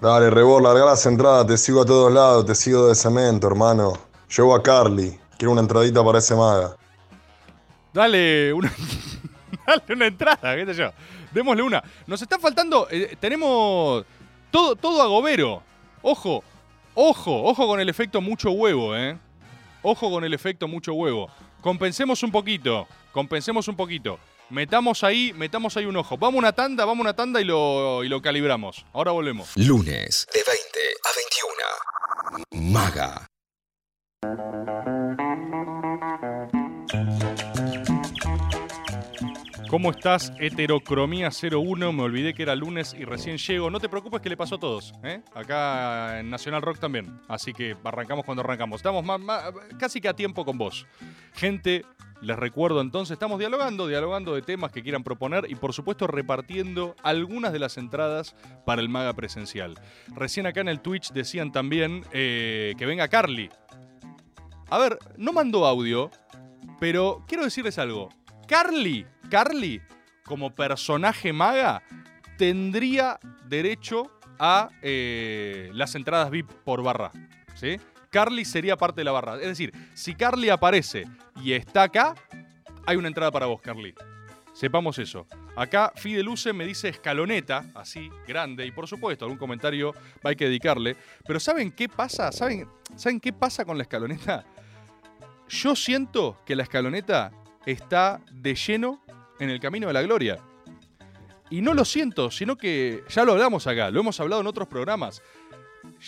Dale, Rebor, larga las entradas, te sigo a todos lados, te sigo de cemento, hermano. Llevo a Carly, quiero una entradita para ese maga. Dale una, *laughs* dale una entrada, qué sé yo. Démosle una. Nos está faltando. eh, tenemos todo, todo agobero. Ojo, ojo, ojo con el efecto mucho huevo, ¿eh? Ojo con el efecto mucho huevo. Compensemos un poquito. Compensemos un poquito. Metamos ahí, metamos ahí un ojo. Vamos una tanda, vamos una tanda y lo, y lo calibramos. Ahora volvemos. Lunes de 20 a 21. Maga. ¿Cómo estás? Heterocromía 01. Me olvidé que era lunes y recién llego. No te preocupes que le pasó a todos. ¿eh? Acá en Nacional Rock también. Así que arrancamos cuando arrancamos. Estamos más- más- casi que a tiempo con vos. Gente, les recuerdo entonces, estamos dialogando, dialogando de temas que quieran proponer y por supuesto repartiendo algunas de las entradas para el Maga presencial. Recién acá en el Twitch decían también eh, que venga Carly. A ver, no mandó audio, pero quiero decirles algo. Carly, Carly, como personaje maga, tendría derecho a eh, las entradas VIP por barra. ¿Sí? Carly sería parte de la barra. Es decir, si Carly aparece y está acá, hay una entrada para vos, Carly. Sepamos eso. Acá Fide Luce me dice escaloneta, así, grande, y por supuesto, algún comentario hay que dedicarle. Pero ¿saben qué pasa? ¿Saben, ¿Saben qué pasa con la escaloneta? Yo siento que la escaloneta está de lleno en el camino de la gloria. Y no lo siento, sino que ya lo hablamos acá, lo hemos hablado en otros programas.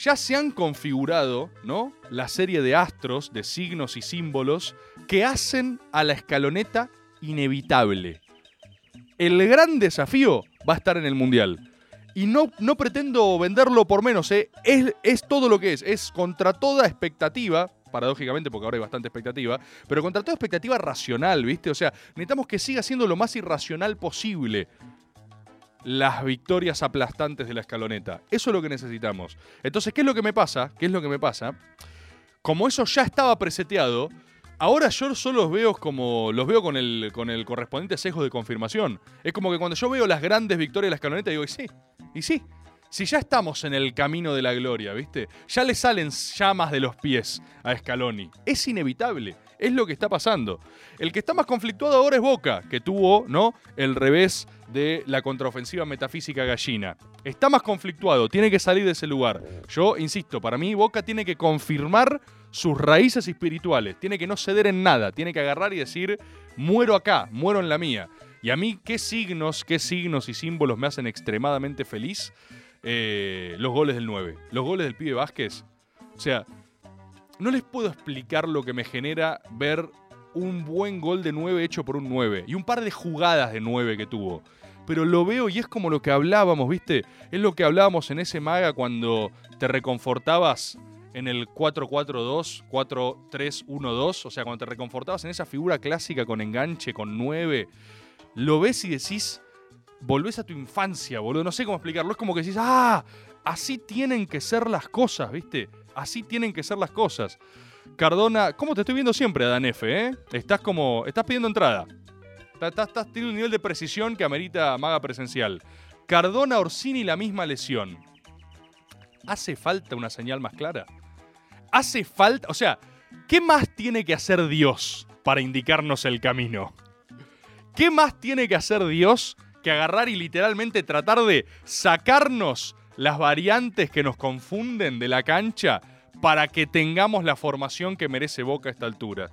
Ya se han configurado, ¿no? La serie de astros, de signos y símbolos que hacen a la escaloneta inevitable. El gran desafío va a estar en el Mundial. Y no, no pretendo venderlo por menos, ¿eh? es, es todo lo que es. Es contra toda expectativa, paradójicamente, porque ahora hay bastante expectativa, pero contra toda expectativa racional, ¿viste? O sea, necesitamos que siga siendo lo más irracional posible las victorias aplastantes de la escaloneta. Eso es lo que necesitamos. Entonces, ¿qué es lo que me pasa? ¿Qué es lo que me pasa? Como eso ya estaba preseteado, ahora yo solo los veo como. los veo con el, con el correspondiente sesgo de confirmación. Es como que cuando yo veo las grandes victorias de la escaloneta, digo, y sí, y sí. Si ya estamos en el camino de la gloria, ¿viste? Ya le salen llamas de los pies a Scaloni. Es inevitable. Es lo que está pasando. El que está más conflictuado ahora es Boca, que tuvo, ¿no? El revés de la contraofensiva metafísica gallina. Está más conflictuado, tiene que salir de ese lugar. Yo insisto, para mí Boca tiene que confirmar sus raíces espirituales, tiene que no ceder en nada, tiene que agarrar y decir, muero acá, muero en la mía. Y a mí, ¿qué signos, qué signos y símbolos me hacen extremadamente feliz? Eh, los goles del 9, los goles del pibe Vázquez. O sea, no les puedo explicar lo que me genera ver un buen gol de 9 hecho por un 9 y un par de jugadas de 9 que tuvo. Pero lo veo y es como lo que hablábamos, ¿viste? Es lo que hablábamos en ese maga cuando te reconfortabas en el 4-4-2, 4-3-1-2, o sea, cuando te reconfortabas en esa figura clásica con enganche, con 9, lo ves y decís, volvés a tu infancia, boludo, no sé cómo explicarlo, es como que decís, ah, así tienen que ser las cosas, ¿viste? Así tienen que ser las cosas. Cardona, ¿cómo te estoy viendo siempre, Dan F, eh? Estás como, estás pidiendo entrada. Estás, teniendo un nivel de precisión que amerita maga presencial. Cardona, Orsini, la misma lesión. ¿Hace falta una señal más clara? ¿Hace falta, o sea, qué más tiene que hacer Dios para indicarnos el camino? ¿Qué más tiene que hacer Dios que agarrar y literalmente tratar de sacarnos las variantes que nos confunden de la cancha para que tengamos la formación que merece Boca a esta altura?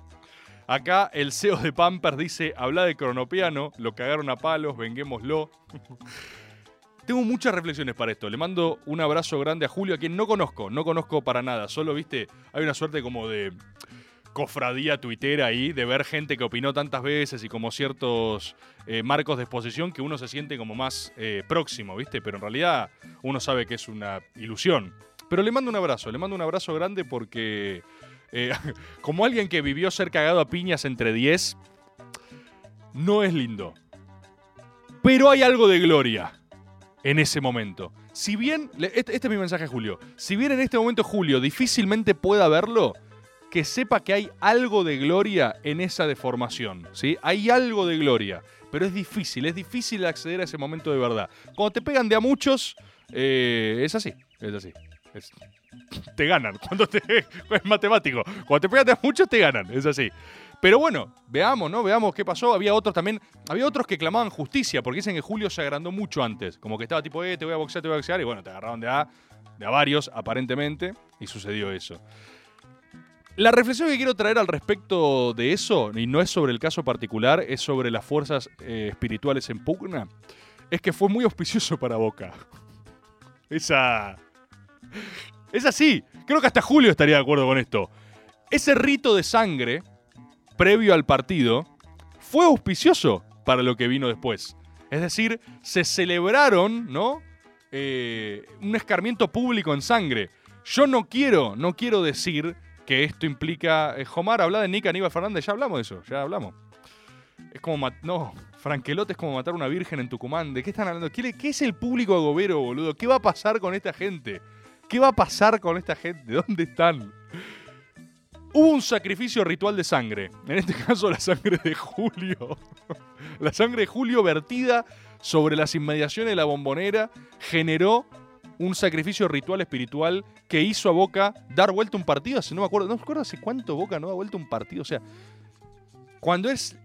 Acá el CEO de Pampers dice, habla de cronopiano, lo cagaron a palos, venguémoslo. *laughs* Tengo muchas reflexiones para esto. Le mando un abrazo grande a Julio, a quien no conozco, no conozco para nada. Solo, viste, hay una suerte como de cofradía tuitera ahí, de ver gente que opinó tantas veces y como ciertos eh, marcos de exposición que uno se siente como más eh, próximo, ¿viste? Pero en realidad uno sabe que es una ilusión. Pero le mando un abrazo, le mando un abrazo grande porque eh, *laughs* como alguien que vivió ser cagado a piñas entre 10, no es lindo. Pero hay algo de gloria en ese momento. Si bien, este, este, es mi mensaje Julio, si bien en este momento Julio difícilmente pueda verlo, que sepa que hay algo de gloria en esa deformación, ¿sí? Hay algo de gloria, pero es difícil, es difícil acceder a ese momento de verdad. Cuando te pegan de a muchos, eh, es así, es así. te ganan, *laughs* cuando te, es matemático, cuando te pegan de a muchos te ganan, es así. Pero bueno, veamos, ¿no? Veamos qué pasó. Había otros también, había otros que clamaban justicia, porque dicen que Julio se agrandó mucho antes. Como que estaba tipo, eh, te voy a boxear, te voy a boxear. Y bueno, te agarraron de a, de a varios, aparentemente, y sucedió eso. La reflexión que quiero traer al respecto de eso, y no es sobre el caso particular, es sobre las fuerzas eh, espirituales en pugna, es que fue muy auspicioso *laughs* para Boca. Esa. Es así. Creo que hasta Julio estaría de acuerdo con esto. Ese rito de sangre previo al partido fue auspicioso para lo que vino después. Es decir, se celebraron, ¿no? Eh, un escarmiento público en sangre. Yo no quiero, no quiero decir que esto implica. Eh, Jomar habla de Nick Aníbal Fernández, ya hablamos de eso, ya hablamos. Es como. No, Franquelote es como matar a una virgen en Tucumán. ¿De qué están hablando? ¿Qué, ¿Qué, es el público agobero, boludo? ¿Qué va a pasar con esta gente? ¿Qué va a pasar con esta gente? ¿Dónde están? Hubo un sacrificio ritual de sangre. En este caso, la sangre de Julio. *laughs* la sangre de Julio vertida sobre las inmediaciones de la bombonera generó un sacrificio ritual espiritual que hizo a Boca dar vuelta un partido. Hace, no me acuerdo, no me acuerdo hace cuánto Boca no da vuelta un partido. O sea, cuando es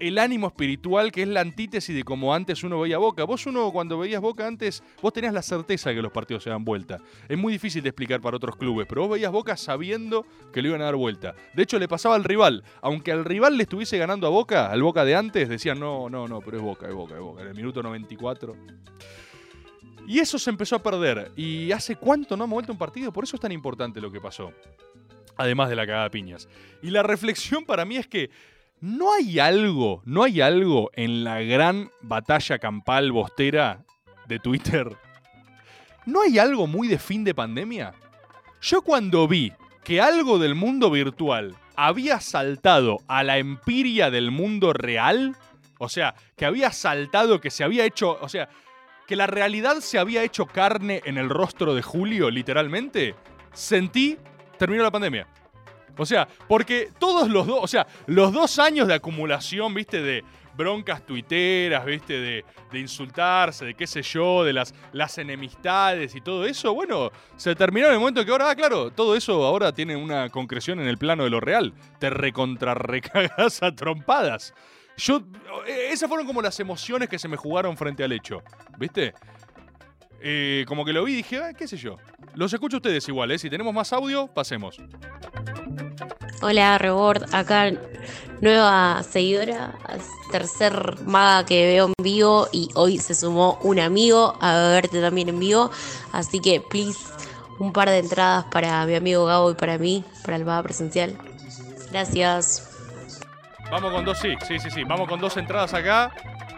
el ánimo espiritual, que es la antítesis de como antes uno veía Boca. Vos uno cuando veías Boca antes, vos tenías la certeza de que los partidos se dan vuelta. Es muy difícil de explicar para otros clubes, pero vos veías Boca sabiendo que le iban a dar vuelta. De hecho, le pasaba al rival. Aunque al rival le estuviese ganando a Boca, al Boca de antes, decían, no, no, no, pero es Boca, es Boca, es Boca. En el minuto 94. Y eso se empezó a perder. ¿Y hace cuánto no hemos vuelto un partido? Por eso es tan importante lo que pasó. Además de la cagada de piñas. Y la reflexión para mí es que no hay algo, no hay algo en la gran batalla campal bostera de Twitter. ¿No hay algo muy de fin de pandemia? Yo cuando vi que algo del mundo virtual había saltado a la empiria del mundo real, o sea, que había saltado, que se había hecho, o sea, que la realidad se había hecho carne en el rostro de Julio, literalmente, sentí, terminó la pandemia. O sea, porque todos los dos, o sea, los dos años de acumulación, viste, de broncas tuiteras, ¿viste? De, de insultarse, de qué sé yo, de las, las enemistades y todo eso, bueno, se terminó en el momento que ahora, ah, claro, todo eso ahora tiene una concreción en el plano de lo real. Te recontrarrecagas a trompadas. Yo, eh, esas fueron como las emociones que se me jugaron frente al hecho, ¿viste? Eh, como que lo vi y dije, qué sé yo. Los escucho ustedes igual, ¿eh? Si tenemos más audio, pasemos. Hola, Rebord. Acá, nueva seguidora, tercer maga que veo en vivo y hoy se sumó un amigo a verte también en vivo. Así que, please, un par de entradas para mi amigo Gabo y para mí, para el maga presencial. Gracias. Vamos con dos, sí, sí, sí, sí. Vamos con dos entradas acá.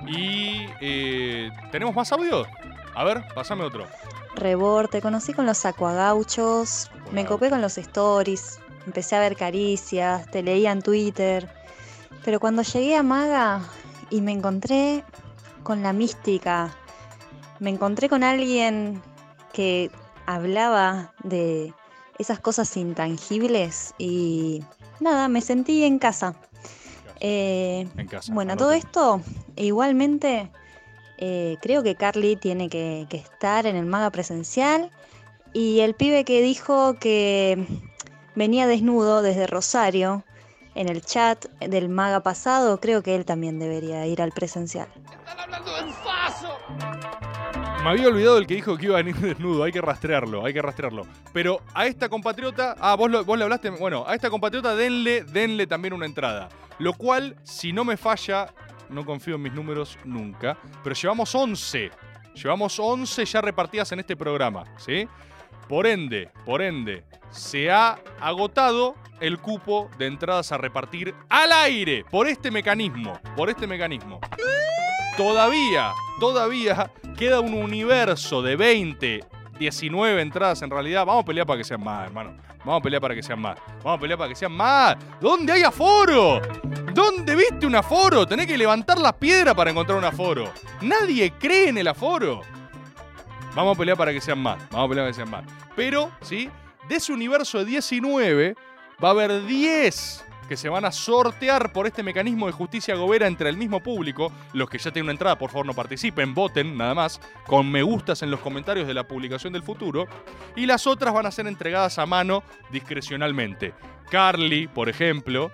Y. eh, ¿Tenemos más audio? A ver, pasame otro. Rebord, te conocí con los acuagauchos, me copé con los stories, empecé a ver caricias, te leía en Twitter. Pero cuando llegué a Maga y me encontré con la mística, me encontré con alguien que hablaba de esas cosas intangibles y nada, me sentí en casa. Eh, En casa. bueno, todo esto, igualmente, eh, creo que Carly tiene que, que estar en el maga presencial. Y el pibe que dijo que venía desnudo desde Rosario en el chat del maga pasado, creo que él también debería ir al presencial. Me había olvidado el que dijo que iba a venir *laughs* desnudo. Hay que rastrearlo, hay que rastrearlo. Pero a esta compatriota. Ah, vos, lo- vos le hablaste. Bueno, a esta compatriota denle, denle también una entrada. Lo cual, si no me falla, no confío en mis números nunca. Pero llevamos 11. Llevamos 11 ya repartidas en este programa, ¿sí? Por ende, por ende, se ha agotado el cupo de entradas a repartir al aire por este mecanismo. Por este mecanismo. Todavía, todavía queda un universo de 20, 19 entradas en realidad. Vamos a pelear para que sean más, hermano. Vamos a pelear para que sean más. Vamos a pelear para que sean más. ¿Dónde hay aforo? ¿Dónde viste un aforo? Tenés que levantar la piedra para encontrar un aforo. Nadie cree en el aforo. Vamos a pelear para que sean más. Vamos a pelear para que sean más. Pero, ¿sí? De ese universo de 19, va a haber 10 que se van a sortear por este mecanismo de justicia gobera entre el mismo público. Los que ya tienen una entrada, por favor, no participen, voten nada más, con me gustas en los comentarios de la publicación del futuro. Y las otras van a ser entregadas a mano discrecionalmente. Carly, por ejemplo.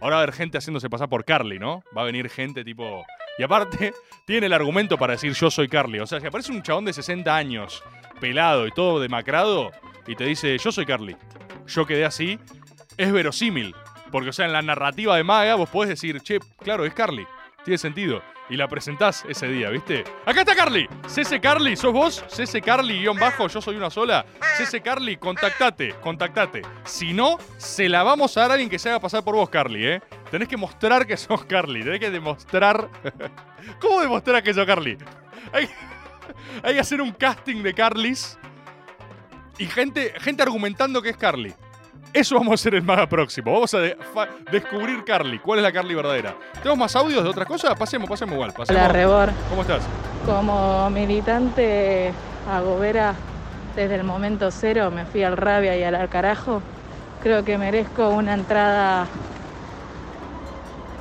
Ahora va a haber gente haciéndose pasar por Carly, ¿no? Va a venir gente tipo. Y aparte, *laughs* tiene el argumento para decir yo soy Carly. O sea, si aparece un chabón de 60 años, pelado y todo demacrado, y te dice yo soy Carly, yo quedé así, es verosímil. Porque, o sea, en la narrativa de Maga vos podés decir, che, claro, es Carly. Tiene sentido. Y la presentás ese día, ¿viste? ¡Acá está Carly! CC Carly, ¿sos vos? CC Carly, guion bajo, yo soy una sola. CC Carly, contactate, contactate. Si no, se la vamos a dar a alguien que se haga pasar por vos, Carly, ¿eh? Tenés que mostrar que sos Carly. Tenés que demostrar. *laughs* ¿Cómo demostrar que sos Carly? Hay, hay que hacer un casting de Carlys y gente, gente argumentando que es Carly. Eso vamos a hacer el maga próximo. Vamos a de- descubrir Carly. ¿Cuál es la Carly verdadera? ¿Tenemos más audios de otras cosas? Pasemos, pasemos igual. Pasemos. Hola, Rebor. ¿Cómo estás? Como militante agobera desde el momento cero, me fui al rabia y al, al carajo. Creo que merezco una entrada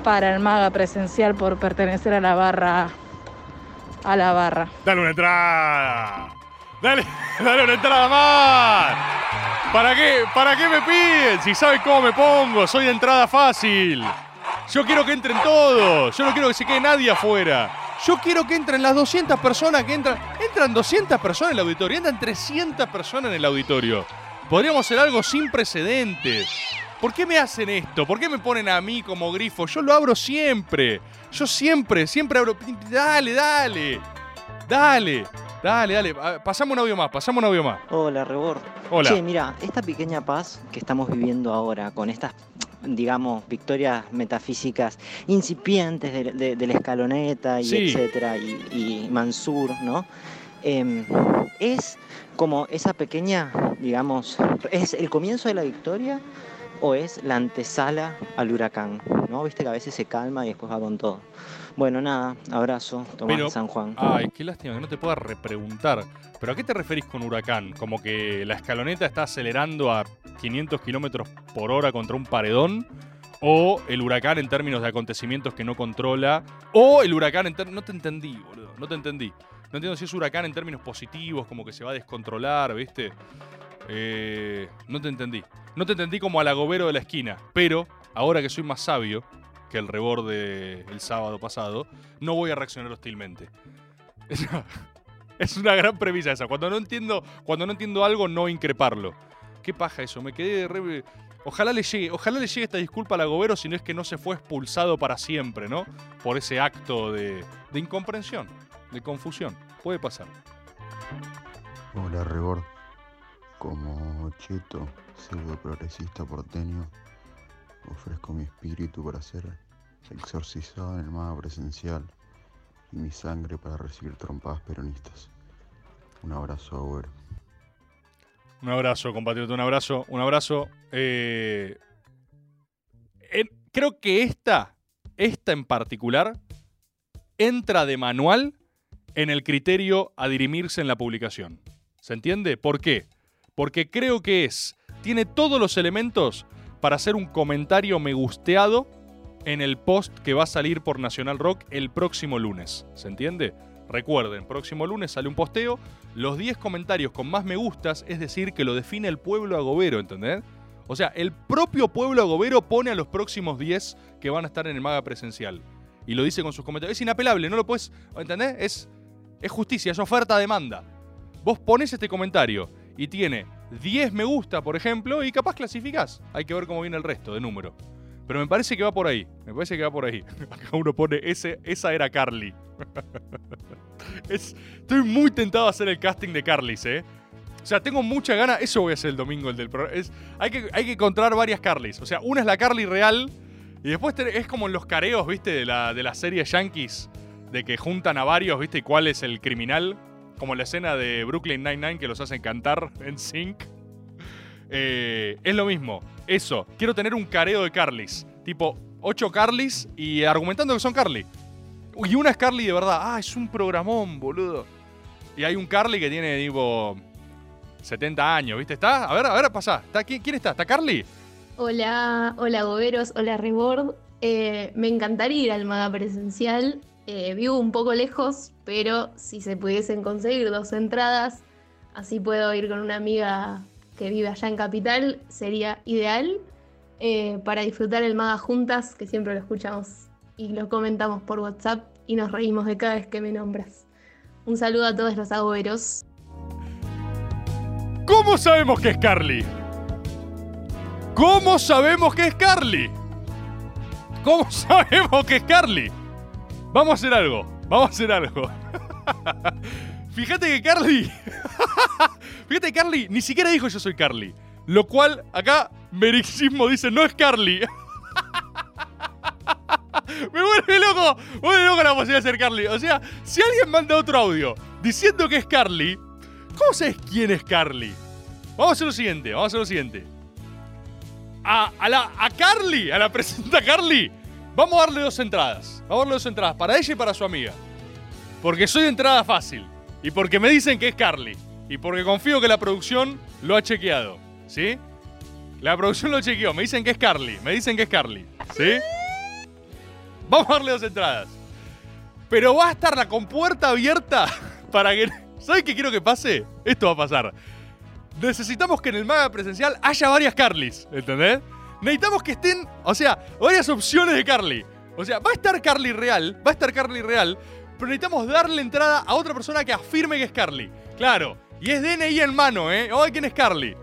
para el maga presencial por pertenecer a la barra. A la barra. Dale una entrada. Dale, *laughs* dale una entrada más. ¿Para qué? ¿Para qué me piden? Si saben cómo me pongo, soy de entrada fácil. Yo quiero que entren todos. Yo no quiero que se quede nadie afuera. Yo quiero que entren las 200 personas que entran. Entran 200 personas en el auditorio. Entran 300 personas en el auditorio. Podríamos hacer algo sin precedentes. ¿Por qué me hacen esto? ¿Por qué me ponen a mí como grifo? Yo lo abro siempre. Yo siempre, siempre abro. Dale, dale. Dale. Dale, dale. Pasamos un audio más, pasamos un audio más. Hola, Rebord. Hola. Che, mira, esta pequeña paz que estamos viviendo ahora, con estas, digamos, victorias metafísicas incipientes de, de- de la escaloneta y Sí. etcétera, y, y Mansur, ¿no? Em, es como esa pequeña, digamos, ¿es el comienzo de la victoria o es la antesala al huracán? ¿No? Viste que a veces se calma y después va con todo. Bueno, nada, abrazo, Tomás Pero- San Juan. Ay, qué lástima que no te pueda repreguntar. ¿Pero a qué te referís con huracán? ¿Como que la escaloneta está acelerando a 500 kilómetros por hora contra un paredón? O el huracán en términos de acontecimientos que no controla. O el huracán en términos... No te entendí, boludo. No te entendí. No entiendo si es huracán en términos positivos, como que se va a descontrolar, ¿viste? Eh, no te entendí. No te entendí como al agobero de la esquina. Pero, ahora que soy más sabio que el reborde el sábado pasado, no voy a reaccionar hostilmente. *laughs* Es una, gran premisa esa. Cuando no entiendo, cuando no entiendo algo, no increparlo. ¿Qué paja eso? Me quedé re... Ojalá le llegue, ojalá le llegue esta disculpa al agobero si no es que no se fue expulsado para siempre, ¿no? Por ese acto de, de incomprensión, de confusión. Puede pasar. Hola, Rebord. Como cheto, pseudo progresista porteño, ofrezco mi espíritu para ser exorcizado en el mago presencial y mi sangre para recibir trompadas peronistas. Un abrazo, agüero. Un abrazo, compatriota, un abrazo, un abrazo. Eh, creo que esta, esta en particular, entra de manual en el criterio a dirimirse en la publicación. ¿Se entiende? ¿Por qué? Porque creo que es, tiene todos los elementos para hacer un comentario me gusteado en el post que va a salir por Nacional Rock el próximo lunes. ¿Se entiende? Recuerden, próximo lunes sale un posteo. Los 10 comentarios con más me gustas, es decir, que lo define el pueblo agobero, ¿entendés? O sea, el propio pueblo agobero pone a los próximos 10 que van a estar en el maga presencial. Y lo dice con sus comentarios. Es inapelable, no lo puedes. ¿Entendés? Es, es justicia, es oferta-demanda. Vos pones este comentario y tiene 10 me gusta, por ejemplo, y capaz clasificás. Hay que ver cómo viene el resto de número. Pero me parece que va por ahí. Me parece que va por ahí. *laughs* Acá uno pone ese, esa era Carly. *laughs* Es- estoy muy tentado a hacer el casting de Carlys, ¿eh? O sea, tengo mucha gana. Eso voy a hacer el domingo, el del programa. Hay que, hay que encontrar varias Carlys. O sea, una es la Carly real. Y después es como en los careos, ¿viste? De la, de la serie Yankees. De que juntan a varios, ¿viste? Y cuál es el criminal. Como la escena de Brooklyn Nine-Nine que los hacen cantar en sync. Eh, es lo mismo. Eso. Quiero tener un careo de Carlys. Tipo, ocho Carlys y argumentando que son Carly. Y una es Carly de verdad. Ah, es un programón, boludo. Y hay un Carly que tiene, tipo, 70 años, ¿viste? ¿Está? A ver, a ver, pasá. ¿Está, ¿quién, quién está? ¿Está Carly? Hola, hola goberos, hola Rebord. Eh, me encantaría ir al Maga presencial. Eh, vivo un poco lejos, pero si se pudiesen conseguir dos entradas, así puedo ir con una amiga que vive allá en Capital, sería ideal eh, para disfrutar el Maga juntas, que siempre lo escuchamos y lo comentamos por WhatsApp y nos reímos de cada vez que me nombras. Un saludo a todos los agoberos. ¿Cómo sabemos que es Carly? ¿Cómo sabemos que es Carly? ¿Cómo *laughs* sabemos que es Carly? Vamos a hacer algo. Vamos a hacer algo. *laughs* Fíjate que Carly. *laughs* Fíjate que Carly ni siquiera dijo yo soy Carly. Lo cual acá Merixismo dice no es Carly. *laughs* Me vuelve loco. Me vuelve loco la posibilidad de ser Carly. O sea, si alguien manda otro audio diciendo que es Carly, ¿cómo sabes quién es Carly? Vamos a hacer lo siguiente. Vamos a hacer lo siguiente. A, la, a Carly, a la presenta Carly, vamos a darle dos entradas. Vamos a darle dos entradas para ella y para su amiga. Porque soy entrada fácil. Y porque me dicen que es Carly. Y porque confío que la producción lo ha chequeado. ¿Sí? La producción lo chequeó. Me dicen que es Carly. Me dicen que es Carly. ¿Sí? Vamos a darle dos entradas. Pero va a estar la compuerta abierta *laughs* para que. ¿Sabes qué quiero que pase? Esto va a pasar. Necesitamos que en el maga presencial haya varias Carlys, ¿entendés? Necesitamos que estén, o sea, varias opciones de Carly. O sea, va a estar Carly real, va a estar Carly real, pero necesitamos darle entrada a otra persona que afirme que es Carly. Claro, y es DNI en mano, ¿eh? A ver quién es Carly.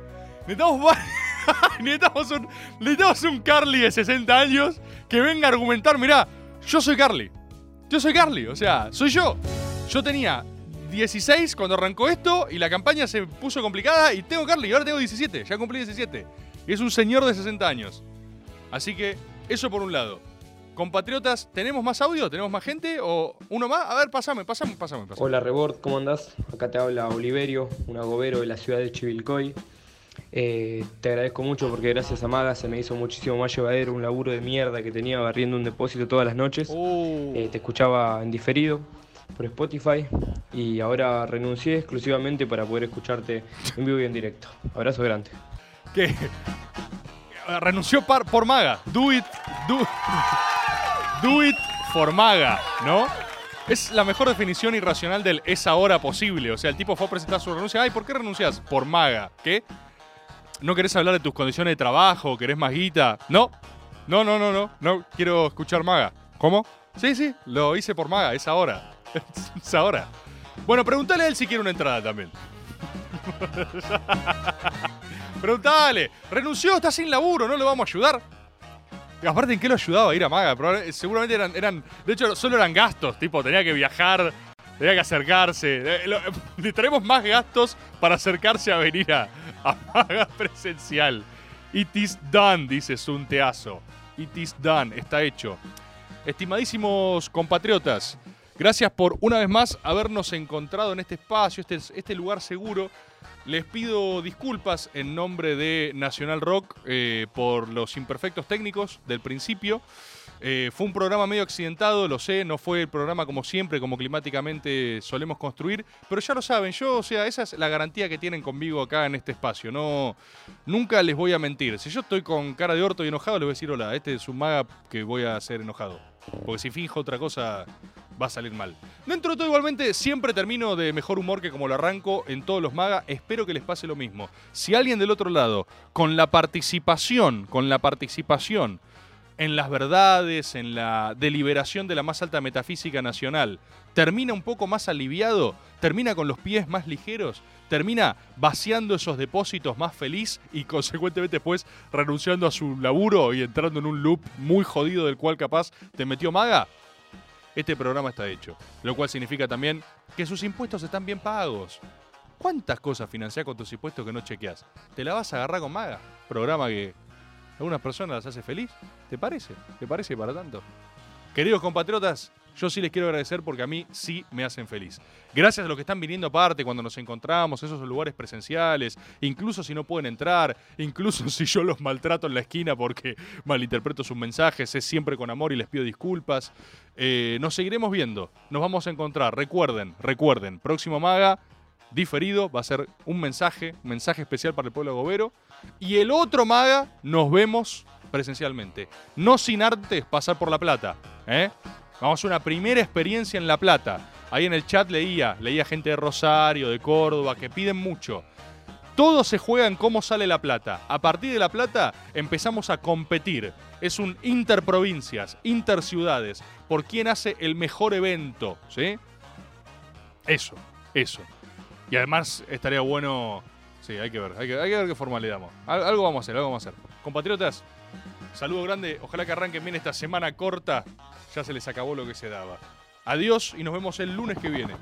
Necesitamos, *laughs* necesitamos, un, necesitamos un Carly de 60 años que venga a argumentar, mirá, yo soy Carly. Yo soy Carly, o sea, soy yo. Yo tenía 16 cuando arrancó esto y la campaña se puso complicada y tengo Carly ahora tengo 17, ya cumplí 17. Es un señor de 60 años. Así que eso por un lado. Compatriotas, ¿tenemos más audio? ¿Tenemos más gente? ¿O uno más? A ver, pasame, pasame, pasame. pasame. Hola Rebord, ¿cómo andás? Acá te habla Oliverio, un agobero de la ciudad de Chivilcoy. Eh, te agradezco mucho porque gracias a Maga se me hizo muchísimo más llevadero un laburo de mierda que tenía barriendo un depósito todas las noches. Eh, te escuchaba en diferido por Spotify y ahora renuncié exclusivamente para poder escucharte en vivo y en directo. Abrazo grande. ¿Qué? eh, renunció por Maga. Do it, do, do it for Maga, ¿no? Es la mejor definición irracional del es ahora posible. O sea, el tipo fue a presentar su renuncia. Ay, ¿por qué renuncias? Por Maga. ¿Qué? ¿No querés hablar de tus condiciones de trabajo? ¿Querés más guita? No. No, no, no, no. No quiero escuchar Maga. ¿Cómo? Sí, sí. Lo hice por Maga. Es ahora. *laughs* es ahora. Bueno, pregúntale a él si quiere una entrada también. *laughs* Preguntale. Renunció, está sin laburo, ¿no le vamos a ayudar? Aparte, ¿en qué lo ayudaba a ir a Maga? Probable- seguramente eran, eran. De hecho, solo eran gastos. Tipo, tenía que viajar, tenía que acercarse. Eh, lo- *laughs* Le traemos más gastos para acercarse a venir a, a Maga *laughs* presencial. It is done, dice Sunteazo. It is done, está hecho. Estimadísimos compatriotas, gracias por una vez más habernos encontrado en este espacio, este, este lugar seguro. Les pido disculpas en nombre de Nacional Rock eh, por los imperfectos técnicos del principio. Eh, fue un programa medio accidentado, lo sé, no fue el programa como siempre, como climáticamente solemos construir, pero ya lo saben, yo, o sea, esa es la garantía que tienen conmigo acá en este espacio. No, nunca les voy a mentir. Si yo estoy con cara de orto y enojado, les voy a decir, hola, este es un maga que voy a hacer enojado. Porque si finjo otra cosa, va a salir mal. Dentro de todo, igualmente, siempre termino de mejor humor que como lo arranco en todos los magas. Espero que les pase lo mismo. Si alguien del otro lado, con la participación, con la participación en las verdades, en la deliberación de la más alta metafísica nacional, termina un poco más aliviado, termina con los pies más ligeros, termina vaciando esos depósitos más feliz y consecuentemente después renunciando a su laburo y entrando en un loop muy jodido del cual capaz te metió maga, este programa está hecho. Lo cual significa también que sus impuestos están bien pagos. ¿Cuántas cosas financiás con tus impuestos que no chequeas? ¿Te la vas a agarrar con maga? Programa que a algunas personas las hace feliz. ¿Te parece? ¿Te parece para tanto? Queridos compatriotas, yo sí les quiero agradecer porque a mí sí me hacen feliz. Gracias a los que están viniendo aparte cuando nos encontramos, esos lugares presenciales, incluso si no pueden entrar, incluso *laughs* si yo los maltrato en la esquina porque malinterpreto sus mensajes, es siempre con amor y les pido disculpas. Eh, nos seguiremos viendo, nos vamos a encontrar. Recuerden, recuerden, próximo maga, diferido, va a ser un mensaje, un mensaje especial para el pueblo gobero. Y el otro maga, nos vemos presencialmente. No sin antes pasar por La Plata. ¿eh? Vamos a una primera experiencia en La Plata. Ahí en el chat leía, leía gente de Rosario, de Córdoba, que piden mucho. Todo se juega en cómo sale La Plata. A partir de La Plata empezamos a competir. Es un interprovincias, interciudades, por quién hace el mejor evento. ¿sí? Eso, eso. Y además estaría bueno. Sí, hay que ver, hay que, hay que ver qué forma le damos. Al- algo vamos a hacer, algo vamos a hacer. Compatriotas, saludo grande. Ojalá que arranquen bien esta semana corta. Ya se les acabó lo que se daba. Adiós y nos vemos el lunes que viene.